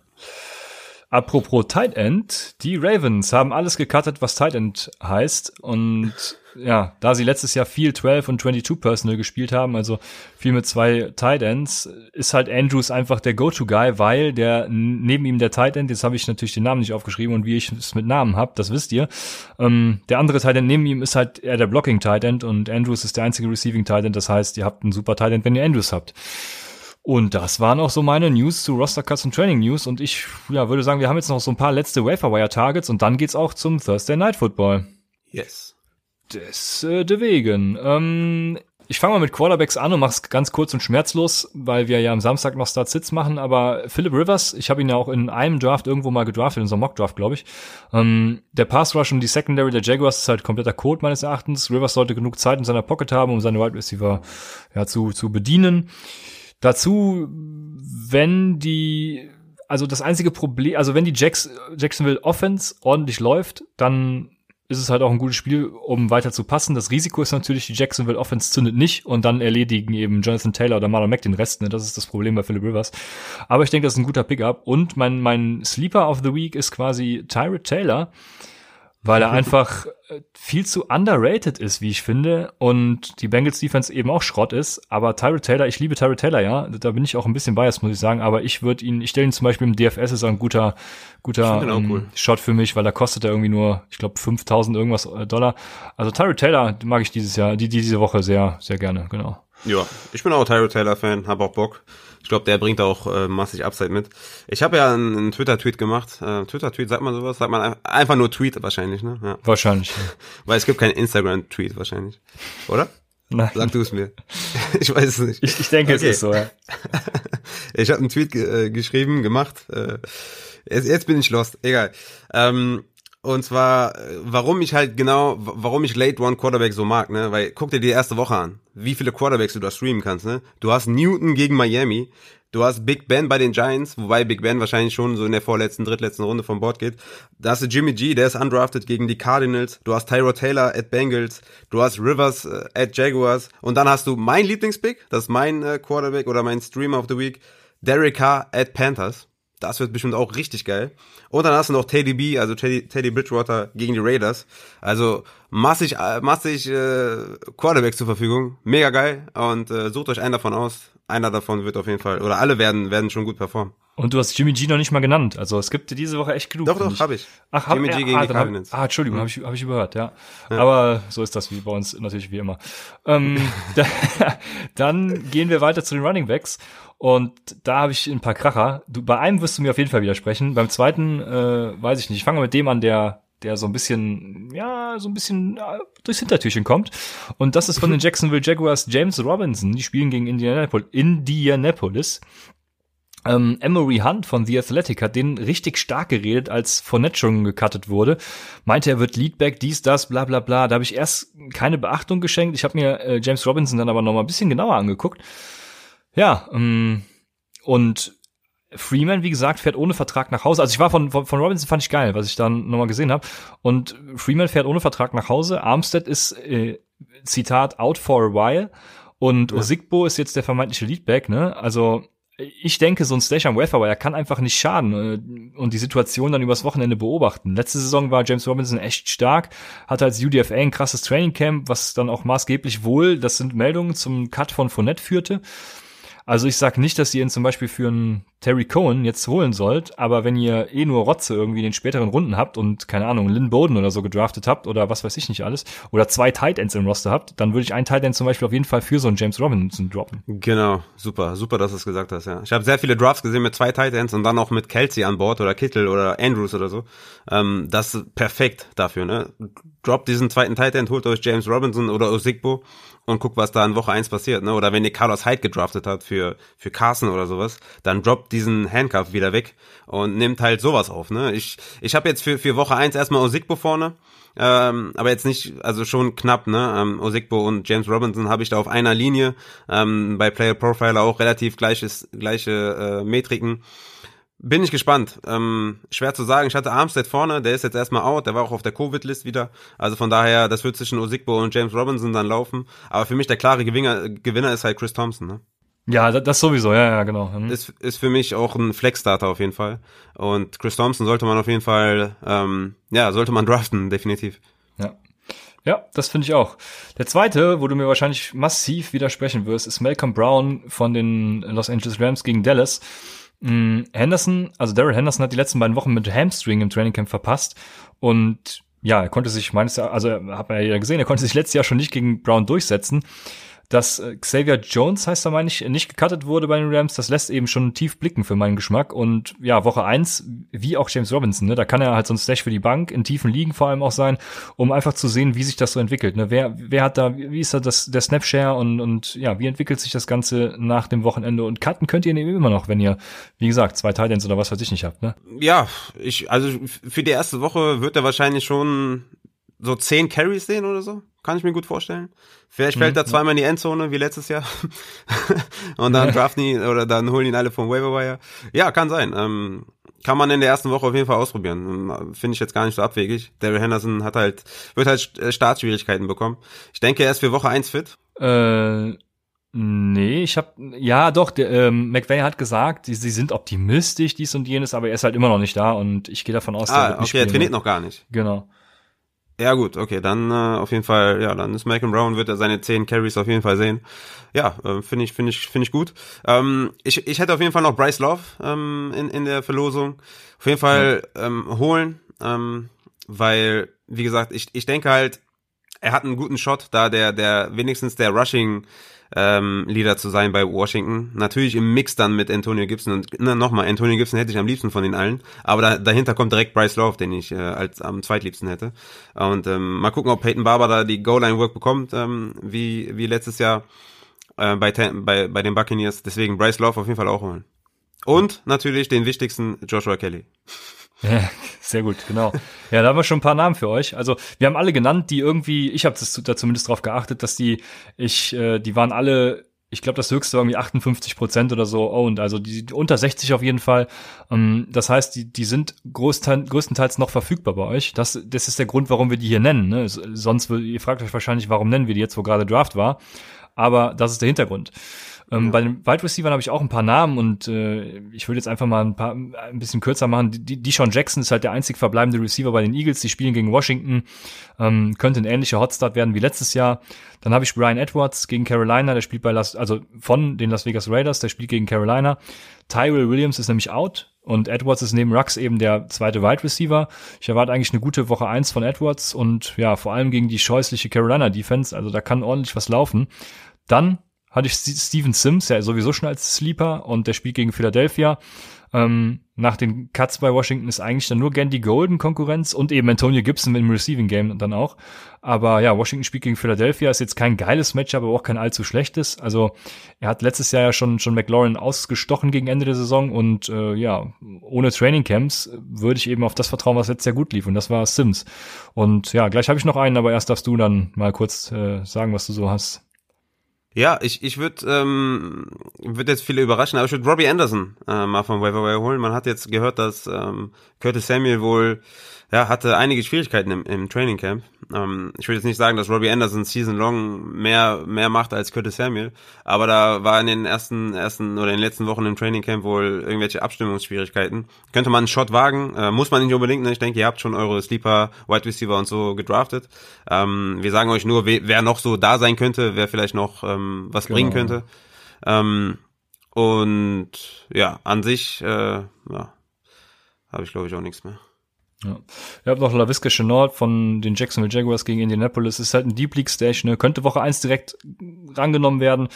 Apropos Tight End, die Ravens haben alles gecuttet, was Tight End heißt und ja, da sie letztes Jahr viel 12 und 22 Personal gespielt haben, also viel mit zwei Tight Ends, ist halt Andrews einfach der Go-To-Guy, weil der neben ihm der Tight End, jetzt habe ich natürlich den Namen nicht aufgeschrieben und wie ich es mit Namen habe, das wisst ihr. Ähm, der andere Tight End neben ihm ist halt eher der Blocking Tight End und Andrews ist der einzige Receiving Tight End, das heißt, ihr habt einen super Tight End, wenn ihr Andrews habt. Und das waren auch so meine News zu Roster Cuts und Training News. Und ich ja, würde sagen, wir haben jetzt noch so ein paar letzte Waferwire Targets und dann geht's auch zum Thursday Night Football.
Yes.
Deswegen. Ähm, ich fange mal mit Quarterbacks an und mach's ganz kurz und schmerzlos, weil wir ja am Samstag noch Start-Sits machen. Aber Philip Rivers, ich habe ihn ja auch in einem Draft irgendwo mal gedraftet, in unserem Mock-Draft, glaube ich. Ähm, der Pass-Rush und die Secondary der Jaguars ist halt kompletter Code meines Erachtens. Rivers sollte genug Zeit in seiner Pocket haben, um seine Wide Receiver ja, zu, zu bedienen. Dazu, wenn die also das einzige Problem, also wenn die Jacks, Jacksonville Offense ordentlich läuft, dann ist es halt auch ein gutes Spiel, um weiter zu passen. Das Risiko ist natürlich, die Jacksonville Offense zündet nicht und dann erledigen eben Jonathan Taylor oder Marlon Mack den Rest. Ne? Das ist das Problem bei Philip Rivers. Aber ich denke, das ist ein guter Pickup. Und mein, mein Sleeper of the Week ist quasi Tyrod Taylor weil er einfach äh, viel zu underrated ist, wie ich finde, und die Bengals Defense eben auch Schrott ist. Aber Tyrod Taylor, ich liebe Tyrod Taylor, ja, da bin ich auch ein bisschen biased, muss ich sagen. Aber ich würde ihn, ich stelle ihn zum Beispiel im DFS ist ein guter, guter ähm, cool. Shot für mich, weil da kostet er irgendwie nur, ich glaube, 5000 irgendwas äh, Dollar. Also Tyrod Taylor mag ich dieses Jahr, die, die diese Woche sehr, sehr gerne, genau.
Ja, ich bin auch Tyrod Taylor Fan, habe auch Bock. Ich glaube, der bringt auch äh, massig Upside mit. Ich habe ja einen, einen Twitter-Tweet gemacht. Äh, Twitter-Tweet, sagt man sowas? Sagt man einfach nur Tweet wahrscheinlich, ne?
Ja. Wahrscheinlich. (laughs)
Weil es gibt keinen Instagram-Tweet wahrscheinlich. Oder?
Nein.
Sag du es mir. (laughs) ich weiß es nicht.
Ich, ich denke, okay. es ist so, ja. (laughs)
ich habe einen Tweet äh, geschrieben, gemacht. Äh, jetzt, jetzt bin ich lost. Egal. Ähm, und zwar, warum ich halt genau, warum ich Late One Quarterback so mag, ne? Weil guck dir die erste Woche an, wie viele Quarterbacks du da streamen kannst, ne? Du hast Newton gegen Miami, du hast Big Ben bei den Giants, wobei Big Ben wahrscheinlich schon so in der vorletzten, drittletzten Runde vom Bord geht. Da hast du Jimmy G, der ist undrafted gegen die Cardinals, du hast Tyrod Taylor at Bengals, du hast Rivers äh, at Jaguars und dann hast du mein Lieblingspick, das ist mein äh, Quarterback oder mein Streamer of the Week, Derek Carr at Panthers. Das wird bestimmt auch richtig geil. Und dann hast du noch Teddy B, also Teddy, Teddy Bridgewater gegen die Raiders. Also massig, äh, massig äh, Quarterback zur Verfügung. Mega geil. Und äh, sucht euch einen davon aus. Einer davon wird auf jeden Fall, oder alle werden, werden schon gut performen.
Und du hast Jimmy G noch nicht mal genannt. Also es gibt diese Woche echt genug.
Doch, doch, habe ich.
Ach, hab, Jimmy G gegen ah, die Cardinals. ah, Entschuldigung, mhm. habe ich, hab ich überhört, ja. ja. Aber so ist das wie bei uns natürlich wie immer. Ähm, da, (laughs) (laughs) dann gehen wir weiter zu den Running Backs. Und da habe ich ein paar Kracher. Du, bei einem wirst du mir auf jeden Fall widersprechen. Beim zweiten äh, weiß ich nicht. Ich fange mit dem an, der der so ein bisschen, ja, so ein bisschen äh, durchs Hintertürchen kommt. Und das ist von den (laughs) Jacksonville Jaguars James Robinson. Die spielen gegen Indianapolis. Indianapolis. Ähm, Emery Hunt von The Athletic hat den richtig stark geredet, als Fournette schon gecuttet wurde. Meinte, er wird Leadback, dies, das, bla bla bla. Da habe ich erst keine Beachtung geschenkt. Ich habe mir äh, James Robinson dann aber noch mal ein bisschen genauer angeguckt. Ja, ähm, und Freeman, wie gesagt, fährt ohne Vertrag nach Hause. Also ich war von, von, von Robinson fand ich geil, was ich dann nochmal gesehen habe. Und Freeman fährt ohne Vertrag nach Hause. Armstead ist, äh, Zitat, out for a while. Und ja. Osigbo ist jetzt der vermeintliche Leadback, ne? Also ich denke, so ein Stash am Welfare, er kann einfach nicht schaden äh, und die Situation dann übers Wochenende beobachten. Letzte Saison war James Robinson echt stark, hatte als UDFA ein krasses Trainingcamp, was dann auch maßgeblich wohl, das sind Meldungen zum Cut von Fournette führte. Also ich sag nicht, dass ihr ihn zum Beispiel für einen Terry Cohen jetzt holen sollt, aber wenn ihr eh nur Rotze irgendwie in den späteren Runden habt und keine Ahnung, Lynn Bowden oder so gedraftet habt oder was weiß ich nicht alles oder zwei Tight Ends im Roster habt, dann würde ich einen Tight End zum Beispiel auf jeden Fall für so einen James Robinson droppen.
Genau, super, super, dass du es gesagt hast, ja. Ich habe sehr viele Drafts gesehen mit zwei Tight Ends und dann auch mit Kelsey an Bord oder Kittel oder Andrews oder so. Ähm, das ist perfekt dafür, ne? Droppt diesen zweiten Tight End, holt euch James Robinson oder Osigbo und guckt, was da in Woche eins passiert, ne? Oder wenn ihr Carlos Hyde gedraftet habt für, für Carson oder sowas, dann droppt diesen Handcuff wieder weg und nimmt halt sowas auf. Ne? Ich, ich habe jetzt für, für Woche eins erstmal Osigbo vorne, ähm, aber jetzt nicht, also schon knapp, ne? Ähm, Osigbo und James Robinson habe ich da auf einer Linie, ähm, bei Player Profiler auch relativ gleiches, gleiche äh, Metriken. Bin ich gespannt. Ähm, schwer zu sagen. Ich hatte Armstead vorne, der ist jetzt erstmal out, der war auch auf der Covid-List wieder. Also von daher, das wird zwischen Osigbo und James Robinson dann laufen. Aber für mich der klare Gewinner, Gewinner ist halt Chris Thompson, ne?
Ja, das sowieso, ja, ja, genau.
Mhm. Ist, ist für mich auch ein Flex-Starter auf jeden Fall. Und Chris Thompson sollte man auf jeden Fall, ähm, ja, sollte man (laughs) draften, definitiv.
Ja. Ja, das finde ich auch. Der zweite, wo du mir wahrscheinlich massiv widersprechen wirst, ist Malcolm Brown von den Los Angeles Rams gegen Dallas. Mm, Henderson, also Daryl Henderson hat die letzten beiden Wochen mit Hamstring im Trainingcamp verpasst. Und ja, er konnte sich meines, also hat man ja gesehen, er konnte sich letztes Jahr schon nicht gegen Brown durchsetzen dass äh, Xavier Jones, heißt er meine ich, nicht gecuttet wurde bei den Rams, das lässt eben schon tief blicken für meinen Geschmack. Und ja, Woche eins wie auch James Robinson, ne, da kann er halt so ein Slash für die Bank in tiefen Ligen vor allem auch sein, um einfach zu sehen, wie sich das so entwickelt. Ne? Wer, wer hat da, wie ist da das, der Snapshare und, und ja, wie entwickelt sich das Ganze nach dem Wochenende? Und cutten könnt ihr eben immer noch, wenn ihr, wie gesagt, zwei Titans oder was weiß ich nicht habt, ne?
Ja, ich, also für die erste Woche wird er wahrscheinlich schon so zehn Carries sehen oder so. Kann ich mir gut vorstellen. Vielleicht fällt mhm, er zweimal in die Endzone wie letztes Jahr. (laughs) und dann draften ihn oder dann holen ihn alle vom Waiver. Ja, kann sein. Ähm, kann man in der ersten Woche auf jeden Fall ausprobieren. Ähm, finde ich jetzt gar nicht so abwegig. Daryl Henderson hat halt, wird halt äh, Startschwierigkeiten bekommen. Ich denke, er ist für Woche eins fit.
Äh, nee, ich habe ja doch, der, ähm, McVay hat gesagt, die, sie sind optimistisch, dies und jenes, aber er ist halt immer noch nicht da und ich gehe davon aus,
ah, okay, er trainiert noch gar nicht.
Genau.
Ja gut, okay, dann äh, auf jeden Fall, ja, dann ist Malcolm Brown wird er seine zehn Carries auf jeden Fall sehen. Ja, äh, finde ich, finde ich, finde ich gut. Ähm, ich, ich hätte auf jeden Fall noch Bryce Love ähm, in in der Verlosung. Auf jeden Fall ja. ähm, holen, ähm, weil wie gesagt, ich ich denke halt, er hat einen guten Shot, da der der wenigstens der Rushing ähm, Leader zu sein bei Washington. Natürlich im Mix dann mit Antonio Gibson und na, nochmal, Antonio Gibson hätte ich am liebsten von den allen, aber da, dahinter kommt direkt Bryce Love, den ich äh, als am zweitliebsten hätte. Und ähm, mal gucken, ob Peyton Barber da die Goal-Line-Work bekommt, ähm, wie, wie letztes Jahr äh, bei, bei, bei den Buccaneers. Deswegen Bryce Love auf jeden Fall auch holen. Und natürlich den wichtigsten Joshua Kelly.
Ja, sehr gut, genau. Ja, da haben wir schon ein paar Namen für euch. Also wir haben alle genannt, die irgendwie, ich habe da zumindest drauf geachtet, dass die, ich, äh, die waren alle, ich glaube, das höchste war irgendwie 58 Prozent oder so owned, also die, unter 60 auf jeden Fall. Ähm, das heißt, die, die sind größtenteils, größtenteils noch verfügbar bei euch. Das, das ist der Grund, warum wir die hier nennen. Ne? Sonst, ihr fragt euch wahrscheinlich, warum nennen wir die jetzt, wo gerade Draft war. Aber das ist der Hintergrund. Ähm, ja. Bei den Wide Receivers habe ich auch ein paar Namen und äh, ich würde jetzt einfach mal ein paar ein bisschen kürzer machen. Die, die Sean Jackson ist halt der einzig verbleibende Receiver bei den Eagles. Die spielen gegen Washington. Ähm, könnte ein ähnlicher Hotstart werden wie letztes Jahr. Dann habe ich Brian Edwards gegen Carolina, der spielt bei Las, also von den Las Vegas Raiders, der spielt gegen Carolina. Tyrell Williams ist nämlich out und Edwards ist neben Rux eben der zweite Wide Receiver. Ich erwarte eigentlich eine gute Woche eins von Edwards und ja, vor allem gegen die scheußliche Carolina Defense, also da kann ordentlich was laufen. Dann hatte ich Steven Sims ja sowieso schon als Sleeper und der spielt gegen Philadelphia. Ähm, nach den Cuts bei Washington ist eigentlich dann nur Gandy Golden Konkurrenz und eben Antonio Gibson im Receiving Game dann auch. Aber ja, Washington spielt gegen Philadelphia, ist jetzt kein geiles Match, aber auch kein allzu schlechtes. Also er hat letztes Jahr ja schon, schon McLaurin ausgestochen gegen Ende der Saison und äh, ja, ohne Training Camps würde ich eben auf das vertrauen, was letztes Jahr gut lief und das war Sims. Und ja, gleich habe ich noch einen, aber erst darfst du dann mal kurz äh, sagen, was du so hast.
Ja, ich, ich würde ähm, würd jetzt viele überraschen, aber ich würde Robbie Anderson äh, mal vom Waiver Wire holen. Man hat jetzt gehört, dass ähm, Curtis Samuel wohl ja, hatte einige Schwierigkeiten im, im Training Camp. Ähm, ich würde jetzt nicht sagen, dass Robbie Anderson season long mehr, mehr macht als Curtis Samuel, aber da war in den ersten, ersten oder in den letzten Wochen im Training Camp wohl irgendwelche Abstimmungsschwierigkeiten. Könnte man einen Shot wagen, äh, muss man nicht unbedingt, ne? ich denke, ihr habt schon eure Sleeper, Wide Receiver und so gedraftet. Ähm, wir sagen euch nur, wer noch so da sein könnte, wer vielleicht noch ähm, was genau. bringen könnte. Ähm, und ja, an sich, äh, ja, habe ich glaube ich auch nichts mehr.
Ja. Ihr habt noch LaVisca Chenault von den Jacksonville Jaguars gegen Indianapolis. Ist halt ein Deep League Station, ne? Könnte Woche eins direkt rangenommen werden.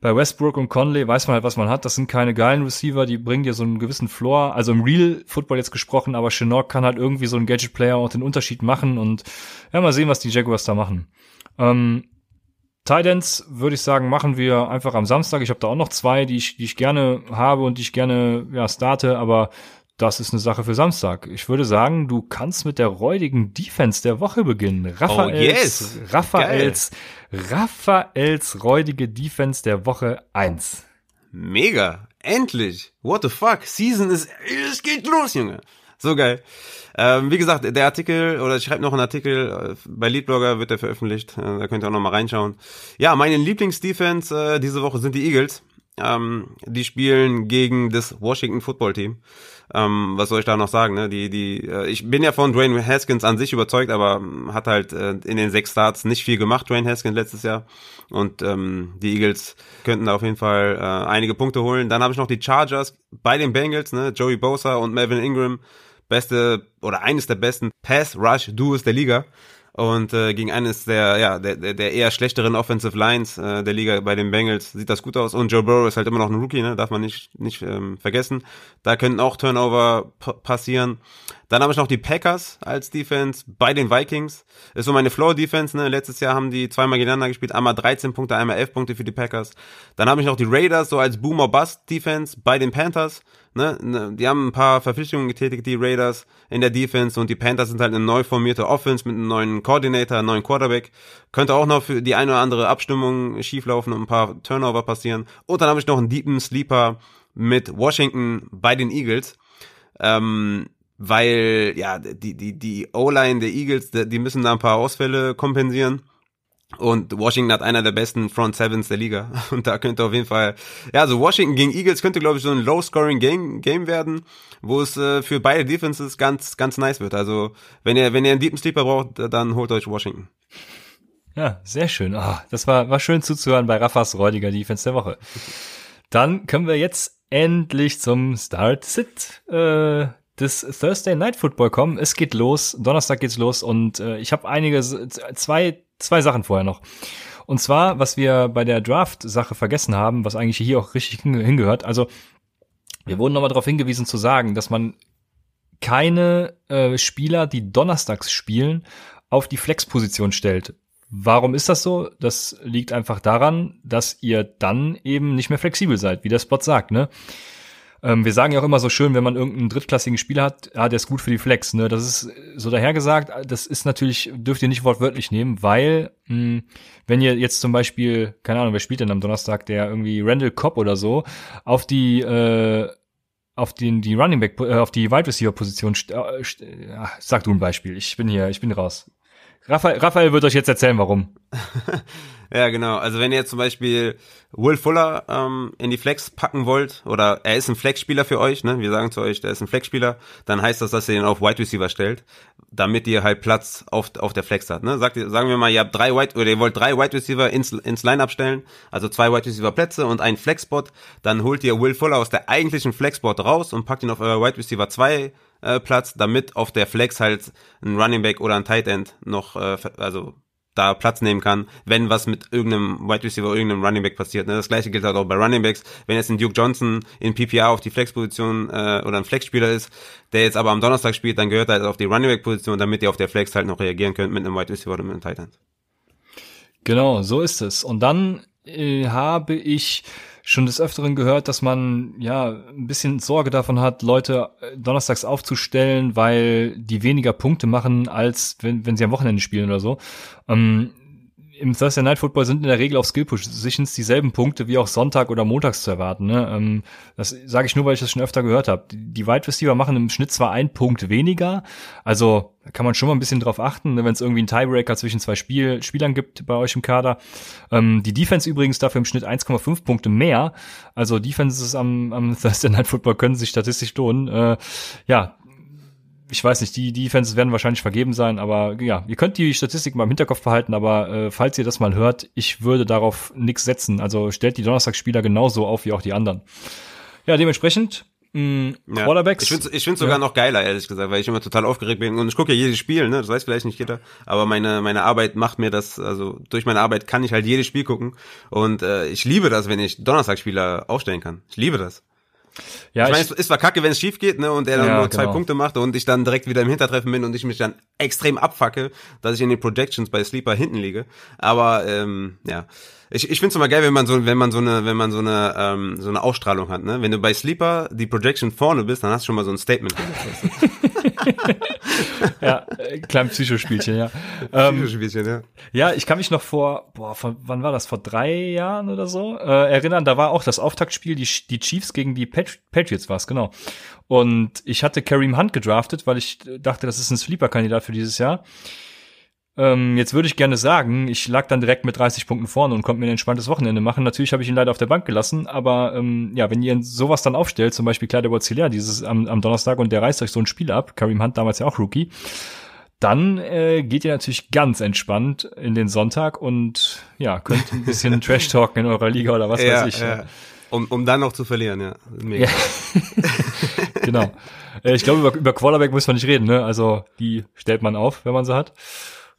Bei Westbrook und Conley weiß man halt, was man hat. Das sind keine geilen Receiver, die bringen dir so einen gewissen Floor. Also im Real Football jetzt gesprochen, aber Chenault kann halt irgendwie so ein Gadget-Player auch den Unterschied machen und ja, mal sehen, was die Jaguars da machen. Ähm, Tidance würde ich sagen, machen wir einfach am Samstag. Ich habe da auch noch zwei, die ich, die ich gerne habe und die ich gerne ja, starte, aber das ist eine Sache für Samstag. Ich würde sagen, du kannst mit der räudigen Defense der Woche beginnen. Raphaels, oh yes. Raphaels, Raphaels räudige Defense der Woche eins.
Mega. Endlich. What the fuck? Season ist, es geht los, Junge. So geil. Ähm, wie gesagt, der Artikel, oder ich schreibe noch einen Artikel, äh, bei Leadblogger wird der veröffentlicht, äh, da könnt ihr auch noch mal reinschauen. Ja, meine Lieblingsdefense äh, diese Woche sind die Eagles. Ähm, die spielen gegen das Washington Football Team. Ähm, was soll ich da noch sagen? Ne? Die, die, äh, ich bin ja von Dwayne Haskins an sich überzeugt, aber hat halt äh, in den sechs Starts nicht viel gemacht, Dwayne Haskins letztes Jahr. Und ähm, die Eagles könnten da auf jeden Fall äh, einige Punkte holen. Dann habe ich noch die Chargers bei den Bengals, ne? Joey Bosa und Melvin Ingram beste oder eines der besten Pass-Rush-Duos der Liga und äh, gegen eines der ja der, der eher schlechteren Offensive Lines äh, der Liga bei den Bengals sieht das gut aus und Joe Burrow ist halt immer noch ein Rookie, ne? darf man nicht nicht ähm, vergessen. Da könnten auch Turnover passieren. Dann habe ich noch die Packers als Defense bei den Vikings. Ist so meine Floor Defense, ne? Letztes Jahr haben die zweimal gegeneinander gespielt, einmal 13 Punkte, einmal 11 Punkte für die Packers. Dann habe ich noch die Raiders so als Boomer Bust Defense bei den Panthers. Ne, ne, die haben ein paar Verpflichtungen getätigt, die Raiders in der Defense und die Panthers sind halt eine neu formierte Offense mit einem neuen Coordinator, einem neuen Quarterback. Könnte auch noch für die eine oder andere Abstimmung schieflaufen und ein paar Turnover passieren. Und dann habe ich noch einen deepen Sleeper mit Washington bei den Eagles. Ähm, weil, ja, die, die, die O-Line der Eagles, die müssen da ein paar Ausfälle kompensieren. Und Washington hat einer der besten Front Sevens der Liga. (laughs) Und da könnte auf jeden Fall, ja, also Washington gegen Eagles könnte, glaube ich, so ein Low-Scoring Game, werden, wo es äh, für beide Defenses ganz, ganz nice wird. Also, wenn ihr, wenn ihr einen deepen Sleeper braucht, dann holt euch Washington.
Ja, sehr schön. Oh, das war, war schön zuzuhören bei Raffas räudiger Defense der Woche. Dann können wir jetzt endlich zum Start-Sit äh, des Thursday Night Football kommen. Es geht los, Donnerstag geht's los und äh, ich habe einige, zwei zwei Sachen vorher noch. Und zwar, was wir bei der Draft-Sache vergessen haben, was eigentlich hier auch richtig hingehört. Also, wir wurden nochmal darauf hingewiesen zu sagen, dass man keine äh, Spieler, die donnerstags spielen, auf die Flex-Position stellt. Warum ist das so? Das liegt einfach daran, dass ihr dann eben nicht mehr flexibel seid, wie der Spot sagt, ne? Ähm, wir sagen ja auch immer so schön, wenn man irgendeinen drittklassigen Spieler hat, ja, der ist gut für die Flex. Ne? Das ist so dahergesagt. Das ist natürlich, dürft ihr nicht wortwörtlich nehmen, weil mh, hm, wenn ihr jetzt zum Beispiel, keine Ahnung, wer spielt denn am Donnerstag, der irgendwie Randall Cobb oder so auf die äh, auf den die Running Back äh, auf die Wide Receiver Position äh, äh, sag du ein Beispiel ich bin hier ich bin raus Raphael, Raphael wird euch jetzt erzählen warum (laughs)
Ja, genau. Also wenn ihr jetzt zum Beispiel Will Fuller ähm, in die Flex packen wollt, oder er ist ein Flex-Spieler für euch, ne? Wir sagen zu euch, der ist ein Flex-Spieler, dann heißt das, dass ihr ihn auf Wide Receiver stellt, damit ihr halt Platz auf, auf der Flex hat. Ne? Sagt, sagen wir mal, ihr habt drei Wide oder ihr wollt drei Wide Receiver ins, ins Line-Up stellen, also zwei Wide Receiver Plätze und einen Flex-Spot, dann holt ihr Will Fuller aus der eigentlichen Flex-Spot raus und packt ihn auf euer Wide Receiver 2 äh, Platz, damit auf der Flex halt ein Running Back oder ein Tight End noch, äh, also da Platz nehmen kann, wenn was mit irgendeinem Wide Receiver oder irgendeinem Running Back passiert. Ne? Das gleiche gilt halt auch bei Running Backs. Wenn jetzt ein Duke Johnson in PPR auf die Flex-Position äh, oder ein Flex-Spieler ist, der jetzt aber am Donnerstag spielt, dann gehört er halt auf die Running Back-Position, damit ihr auf der Flex halt noch reagieren könnt mit einem Wide Receiver oder mit einem Tight End.
Genau, so ist es. Und dann äh, habe ich schon des Öfteren gehört, dass man ja ein bisschen Sorge davon hat, Leute äh, donnerstags aufzustellen, weil die weniger Punkte machen, als wenn, wenn sie am Wochenende spielen oder so. Ähm, im Thursday Night Football sind in der Regel auf Skill Positions dieselben Punkte wie auch Sonntag oder Montags zu erwarten. Ne? Ähm, das sage ich nur, weil ich das schon öfter gehört habe. Die Wide Receiver machen im Schnitt zwar einen Punkt weniger, also kann man schon mal ein bisschen drauf achten, ne? wenn es irgendwie einen Tiebreaker zwischen zwei Spiel Spielern gibt bei euch im Kader. Ähm, die Defense übrigens dafür im Schnitt 1,5 Punkte mehr. Also Defenses am, am (laughs) Thursday Night Football können sich statistisch lohnen. Äh, ja, ich weiß nicht, die, die Defenses werden wahrscheinlich vergeben sein, aber ja, ihr könnt die Statistik mal im Hinterkopf behalten, aber äh, falls ihr das mal hört, ich würde darauf nichts setzen. Also stellt die Donnerstagsspieler genauso auf wie auch die anderen. Ja, dementsprechend mh,
ja. Quarterbacks. Ich finde ich find's sogar ja. noch geiler, ehrlich gesagt, weil ich immer total aufgeregt bin. Und ich gucke ja jedes Spiel, ne? Das weiß vielleicht nicht jeder. Aber meine, meine Arbeit macht mir das, also durch meine Arbeit kann ich halt jedes Spiel gucken. Und äh, ich liebe das, wenn ich Donnerstagsspieler aufstellen kann. Ich liebe das. Ja, ich meine, es ist zwar kacke, wenn es schief geht, ne, und er dann ja, nur zwei genau. Punkte macht und ich dann direkt wieder im Hintertreffen bin und ich mich dann extrem abfacke, dass ich in den Projections bei Sleeper hinten liege. Aber ähm, ja, ich, ich finde es immer geil, wenn man so, wenn man so eine, wenn man so eine, ähm, so eine Ausstrahlung hat, ne? Wenn du bei Sleeper die Projection vorne bist, dann hast du schon mal so ein Statement. (laughs) (laughs)
ja, äh, klein Psychospielchen, ja. Ähm, Psychospielchen, ja. Ja, ich kann mich noch vor, boah, von, wann war das? Vor drei Jahren oder so äh, erinnern. Da war auch das Auftaktspiel, die, die Chiefs gegen die Pat Patriots war es, genau. Und ich hatte Kareem Hunt gedraftet, weil ich dachte, das ist ein Sleeper-Kandidat für dieses Jahr. Ähm, jetzt würde ich gerne sagen, ich lag dann direkt mit 30 Punkten vorne und konnte mir ein entspanntes Wochenende machen. Natürlich habe ich ihn leider auf der Bank gelassen, aber ähm, ja, wenn ihr sowas dann aufstellt, zum Beispiel Kleider Wozilea dieses am, am Donnerstag und der reißt euch so ein Spiel ab, Kareem Hunt damals ja auch Rookie, dann äh, geht ihr natürlich ganz entspannt in den Sonntag und ja, könnt ein bisschen (laughs) Trash talken in eurer Liga oder was ja, weiß ich. Ja.
Um, um dann noch zu verlieren, ja. Mega.
ja. (laughs) genau. Äh, ich glaube, über, über Quarterback muss man nicht reden, ne? Also die stellt man auf, wenn man sie hat.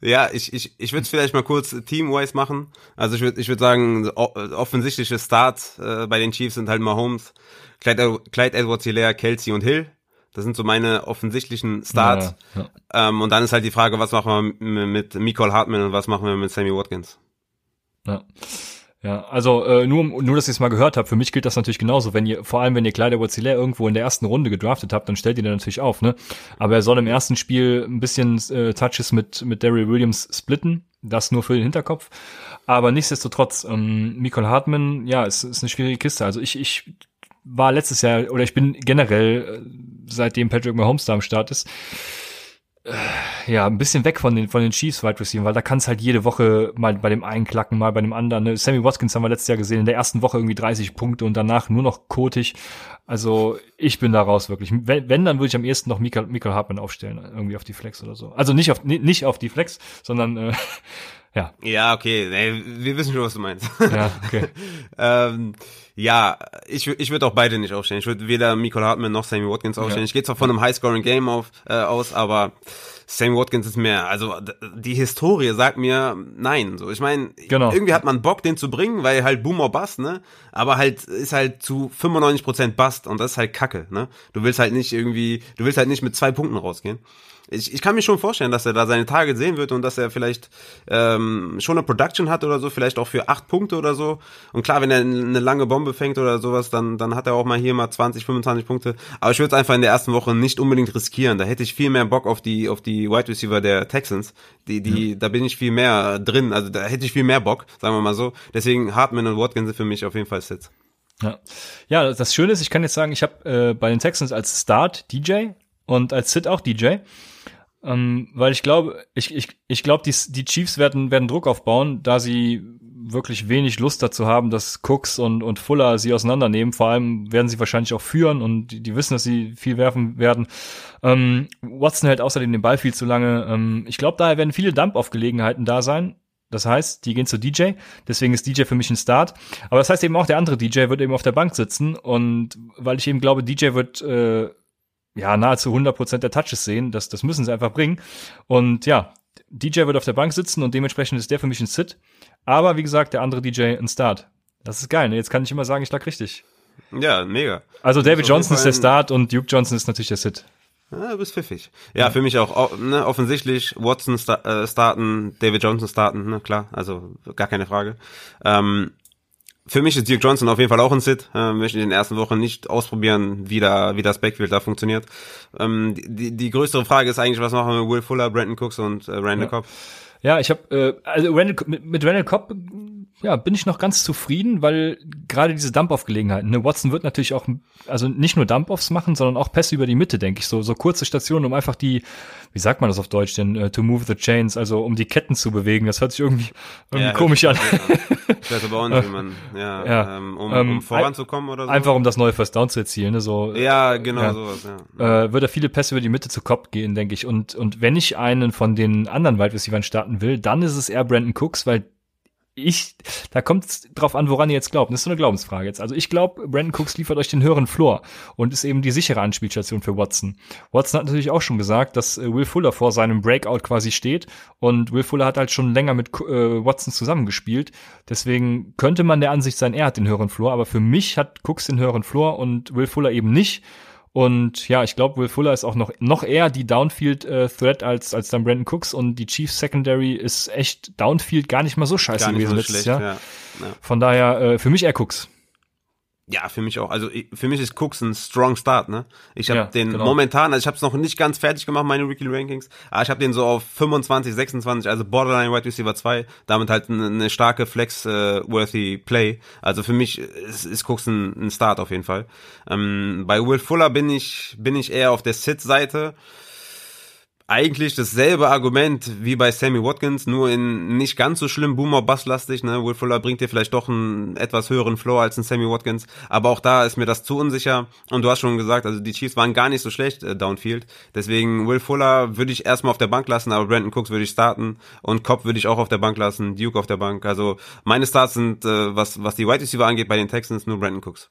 Ja, ich, ich, ich würde es vielleicht mal kurz team-wise machen. Also ich würde ich würd sagen, offensichtliche Starts äh, bei den Chiefs sind halt Mahomes, Clyde, Clyde Edwards-Hilaire, Kelsey und Hill. Das sind so meine offensichtlichen Starts. Ja, ja. Ähm, und dann ist halt die Frage, was machen wir mit Nicole Hartman und was machen wir mit Sammy Watkins?
Ja. Ja, also äh, nur, nur, dass ich es mal gehört habe, für mich gilt das natürlich genauso. Wenn ihr, vor allem wenn ihr Kleider Wozilär irgendwo in der ersten Runde gedraftet habt, dann stellt ihr den natürlich auf, ne? Aber er soll im ersten Spiel ein bisschen äh, Touches mit, mit Daryl Williams splitten. Das nur für den Hinterkopf. Aber nichtsdestotrotz, ähm, Michael Hartman, ja, ist, ist eine schwierige Kiste. Also ich, ich war letztes Jahr, oder ich bin generell, äh, seitdem Patrick Mahomes da am Start ist, ja, ein bisschen weg von den, von den Chiefs Wide Receiver, weil da kann es halt jede Woche mal bei dem einen klacken, mal bei dem anderen. Ne? Sammy Watkins haben wir letztes Jahr gesehen, in der ersten Woche irgendwie 30 Punkte und danach nur noch kotig. Also ich bin da raus wirklich. Wenn, wenn dann würde ich am ehesten noch Michael, Michael Hartman aufstellen, irgendwie auf die Flex oder so. Also nicht auf, nicht auf die Flex, sondern äh, (laughs) ja.
Ja, okay. Nee, wir wissen schon, was du meinst.
Ja, okay. (laughs)
ähm, ja, ich, ich würde auch beide nicht aufstellen. Ich würde weder Michael Hartman noch Sammy Watkins aufstellen. Ja. Ich gehe zwar von einem High-Scoring-Game auf, äh, aus, aber Sammy Watkins ist mehr. Also die Historie sagt mir nein. So, ich meine, genau. irgendwie hat man Bock, den zu bringen, weil halt Boomer Bust, ne? Aber halt ist halt zu 95% Bust und das ist halt Kacke, ne? Du willst halt nicht irgendwie, du willst halt nicht mit zwei Punkten rausgehen ich, ich kann mir schon vorstellen, dass er da seine Tage sehen wird und dass er vielleicht ähm, schon eine Production hat oder so, vielleicht auch für acht Punkte oder so. Und klar, wenn er eine lange Bombe fängt oder sowas, dann, dann hat er auch mal hier mal 20, 25 Punkte. Aber ich würde es einfach in der ersten Woche nicht unbedingt riskieren. Da hätte ich viel mehr Bock auf die, auf die Wide Receiver der Texans. Die, die, mhm. da bin ich viel mehr drin. Also da hätte ich viel mehr Bock, sagen wir mal so. Deswegen Hartman und Watkins sind für mich auf jeden Fall Sits.
Ja. ja, das Schöne ist, ich kann jetzt sagen, ich habe äh, bei den Texans als Start DJ und als Sit auch DJ. Ähm, weil ich glaube, ich, ich, ich glaube, die, die Chiefs werden, werden Druck aufbauen, da sie wirklich wenig Lust dazu haben, dass Cooks und, und Fuller sie auseinandernehmen. Vor allem werden sie wahrscheinlich auch führen und die, die wissen, dass sie viel werfen werden. Ähm, Watson hält außerdem den Ball viel zu lange. Ähm, ich glaube, daher werden viele Dump-Off-Gelegenheiten da sein. Das heißt, die gehen zu DJ, deswegen ist DJ für mich ein Start. Aber das heißt eben auch, der andere DJ wird eben auf der Bank sitzen und weil ich eben glaube, DJ wird äh, ja, nahezu 100% der Touches sehen. Das, das müssen sie einfach bringen. Und ja, DJ wird auf der Bank sitzen und dementsprechend ist der für mich ein Sit. Aber wie gesagt, der andere DJ ein Start. Das ist geil. Ne? Jetzt kann ich immer sagen, ich lag richtig.
Ja, mega.
Also David Johnson ist der Start und Duke Johnson ist natürlich der Sit.
Ja, du bist pfiffig. Ja, ja, für mich auch ne, offensichtlich Watson sta äh, starten, David Johnson starten, ne, klar, also gar keine Frage. Ähm, für mich ist Dirk Johnson auf jeden Fall auch ein Sit. Äh, möchte in den ersten Wochen nicht ausprobieren, wie da, wie das Backfield da funktioniert. Ähm, die, die größere Frage ist eigentlich, was machen wir mit Will Fuller, Brandon Cooks und äh, Randall ja. Cobb?
Ja, ich habe äh, also Randall, mit, mit Randall Cobb ja, bin ich noch ganz zufrieden, weil gerade diese Dump-Off-Gelegenheiten, ne, Watson wird natürlich auch, also nicht nur Dump-Offs machen, sondern auch Pässe über die Mitte, denke ich, so, so kurze Stationen, um einfach die, wie sagt man das auf Deutsch denn, uh, to move the chains, also um die Ketten zu bewegen, das hört sich irgendwie, irgendwie ja, komisch an.
Vielleicht aber auch nicht, wie man, ja, ja ähm, um, um ähm, voranzukommen oder so.
Einfach um das neue First Down zu erzielen, ne, so.
Ja, genau, ja. sowas,
ja. Äh, wird er viele Pässe über die Mitte zu Kopf gehen, denke ich, und, und wenn ich einen von den anderen Wide Receivers starten will, dann ist es eher Brandon Cooks, weil ich, da kommt es drauf an, woran ihr jetzt glaubt. Das ist so eine Glaubensfrage jetzt. Also ich glaube, Brandon Cooks liefert euch den höheren Floor und ist eben die sichere Anspielstation für Watson. Watson hat natürlich auch schon gesagt, dass äh, Will Fuller vor seinem Breakout quasi steht und Will Fuller hat halt schon länger mit äh, Watson zusammengespielt. Deswegen könnte man der Ansicht sein, er hat den höheren Floor, aber für mich hat Cooks den höheren Floor und Will Fuller eben nicht. Und ja, ich glaube, Will Fuller ist auch noch, noch eher die Downfield-Threat äh, als, als dann Brandon Cooks und die Chiefs Secondary ist echt Downfield gar nicht mal so scheiße gewesen so letztes Jahr. Ja. Ja. Von daher, äh, für mich eher Cooks.
Ja, für mich auch. Also für mich ist Cooks ein strong Start, ne? Ich habe ja, den genau. momentan, also ich habe es noch nicht ganz fertig gemacht, meine Weekly Rankings, aber ich habe den so auf 25, 26, also Borderline Wide Receiver 2, damit halt eine, eine starke Flex-worthy äh, Play. Also für mich ist, ist Cooks ein, ein Start auf jeden Fall. Ähm, bei Will Fuller bin ich bin ich eher auf der Sit-Seite eigentlich dasselbe Argument wie bei Sammy Watkins, nur in nicht ganz so schlimm Boomer-Bass-lastig. Ne? Will Fuller bringt dir vielleicht doch einen etwas höheren Floor als ein Sammy Watkins, aber auch da ist mir das zu unsicher. Und du hast schon gesagt, also die Chiefs waren gar nicht so schlecht äh, downfield. Deswegen Will Fuller würde ich erstmal auf der Bank lassen, aber Brandon Cooks würde ich starten und Cobb würde ich auch auf der Bank lassen, Duke auf der Bank. Also meine Starts sind, äh, was, was die Wide Receiver angeht, bei den Texans nur Brandon Cooks.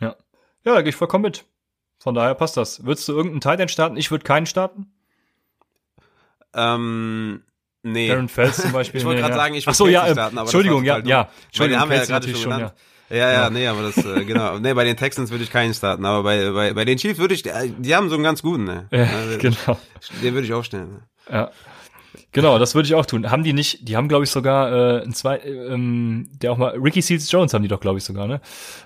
Ja. Ja, da gehe ich vollkommen mit. Von daher passt das. Würdest du irgendeinen Titan starten? Ich würde keinen starten.
Ähm, nee.
Darren Fels zum (laughs) Beispiel.
ich wollte
nee,
gerade ja. sagen, ich
würde so, ja, äh, starten, aber Entschuldigung, ja, ja.
Entschuldigung, haben wir ja gerade schon genannt. Ja. Ja, ja, nee, aber das, äh, genau. Nee, bei den Texans würde ich keinen starten, aber bei, bei, bei den Chiefs würde ich, die haben so einen ganz guten, ne.
Ja, also, (laughs) genau.
Den würde ich aufstellen. Ne?
Ja. Genau, das würde ich auch tun. Haben die nicht, die haben glaube ich sogar äh, ein zwei, ähm, der auch mal, Ricky Seals Jones haben die doch glaube ich sogar, ne?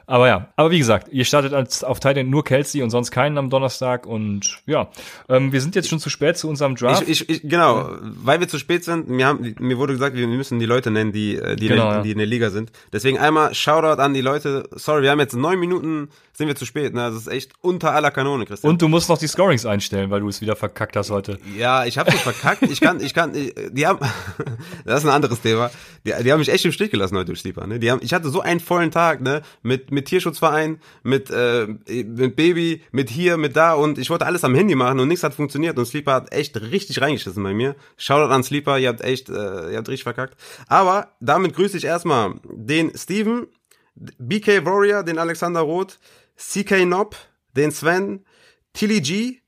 Aber ja, aber wie gesagt, ihr startet als auf Titan nur Kelsey und sonst keinen am Donnerstag und ja, ähm, wir sind jetzt schon zu spät zu unserem Draft.
Ich, ich, ich, genau, ja. weil wir zu spät sind, mir, haben, mir wurde gesagt, wir müssen die Leute nennen, die, äh, die, genau, in, die in der Liga sind. Deswegen einmal Shoutout an die Leute. Sorry, wir haben jetzt neun Minuten, sind wir zu spät, ne? Das ist echt unter aller Kanone, Christian.
Und du musst noch die Scorings einstellen, weil du es wieder verkackt hast heute.
Ja, ich habe es verkackt. Ich kann, ich kann, die haben, (laughs) das ist ein anderes Thema. Die, die haben mich echt im Stich gelassen heute durch Sleeper. Ne? Die haben, ich hatte so einen vollen Tag, ne, mit mit Tierschutzverein, mit äh, mit Baby, mit hier, mit da und ich wollte alles am Handy machen und nichts hat funktioniert und Sleeper hat echt richtig reingeschissen bei mir. Shoutout an Sleeper, ihr habt echt, äh, ihr habt richtig verkackt. Aber damit grüße ich erstmal den Steven, BK Warrior, den Alexander Roth, CK Nob, den Sven, Tilly G,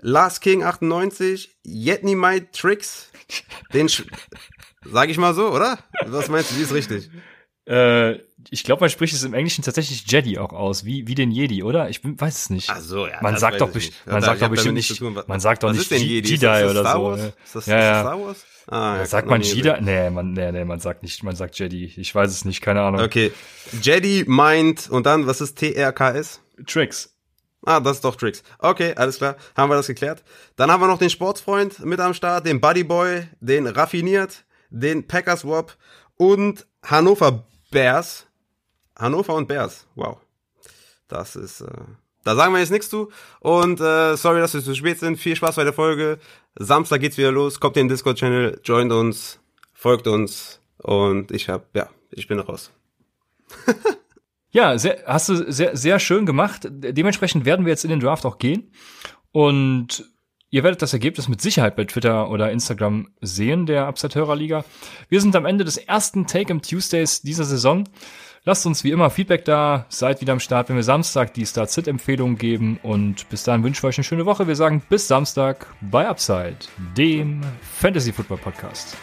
Last King 98, Yetni My Tricks, den, Sch sag ich mal so, oder? Was meinst du, wie ist richtig?
Äh, ich glaube, man spricht es im Englischen tatsächlich Jedi auch aus, wie, wie den Jedi, oder? Ich weiß es nicht.
Ach so, ja.
Man sagt doch, nicht. man sagt doch bestimmt nicht, man sagt doch nicht
Jedi, Jedi oder Star so. Ist das,
ja, ja. Star Wars? Ah, ja, sagt man Jedi? Nee, man, nee, nee, man sagt nicht, man sagt Jedi. Ich weiß es nicht, keine Ahnung.
Okay. Jedi meint, und dann, was ist TRKS?
Tricks.
Ah, das ist doch Tricks. Okay, alles klar. Haben wir das geklärt. Dann haben wir noch den Sportsfreund mit am Start, den Buddyboy, den Raffiniert, den Packers Wop und Hannover Bears. Hannover und Bears. Wow. Das ist, äh, da sagen wir jetzt nichts zu. Und äh, sorry, dass wir zu spät sind. Viel Spaß bei der Folge. Samstag geht's wieder los. Kommt in den Discord-Channel, joint uns, folgt uns. Und ich hab, ja, ich bin raus. (laughs)
Ja, sehr, hast du sehr, sehr schön gemacht. Dementsprechend werden wir jetzt in den Draft auch gehen. Und ihr werdet das Ergebnis mit Sicherheit bei Twitter oder Instagram sehen, der Upset-Hörer-Liga. Wir sind am Ende des ersten Take-Em Tuesdays dieser Saison. Lasst uns wie immer Feedback da, seid wieder am Start, wenn wir Samstag die Start-Sit-Empfehlungen geben. Und bis dahin wünschen wir euch eine schöne Woche. Wir sagen bis Samstag bei Upside, dem Fantasy Football Podcast.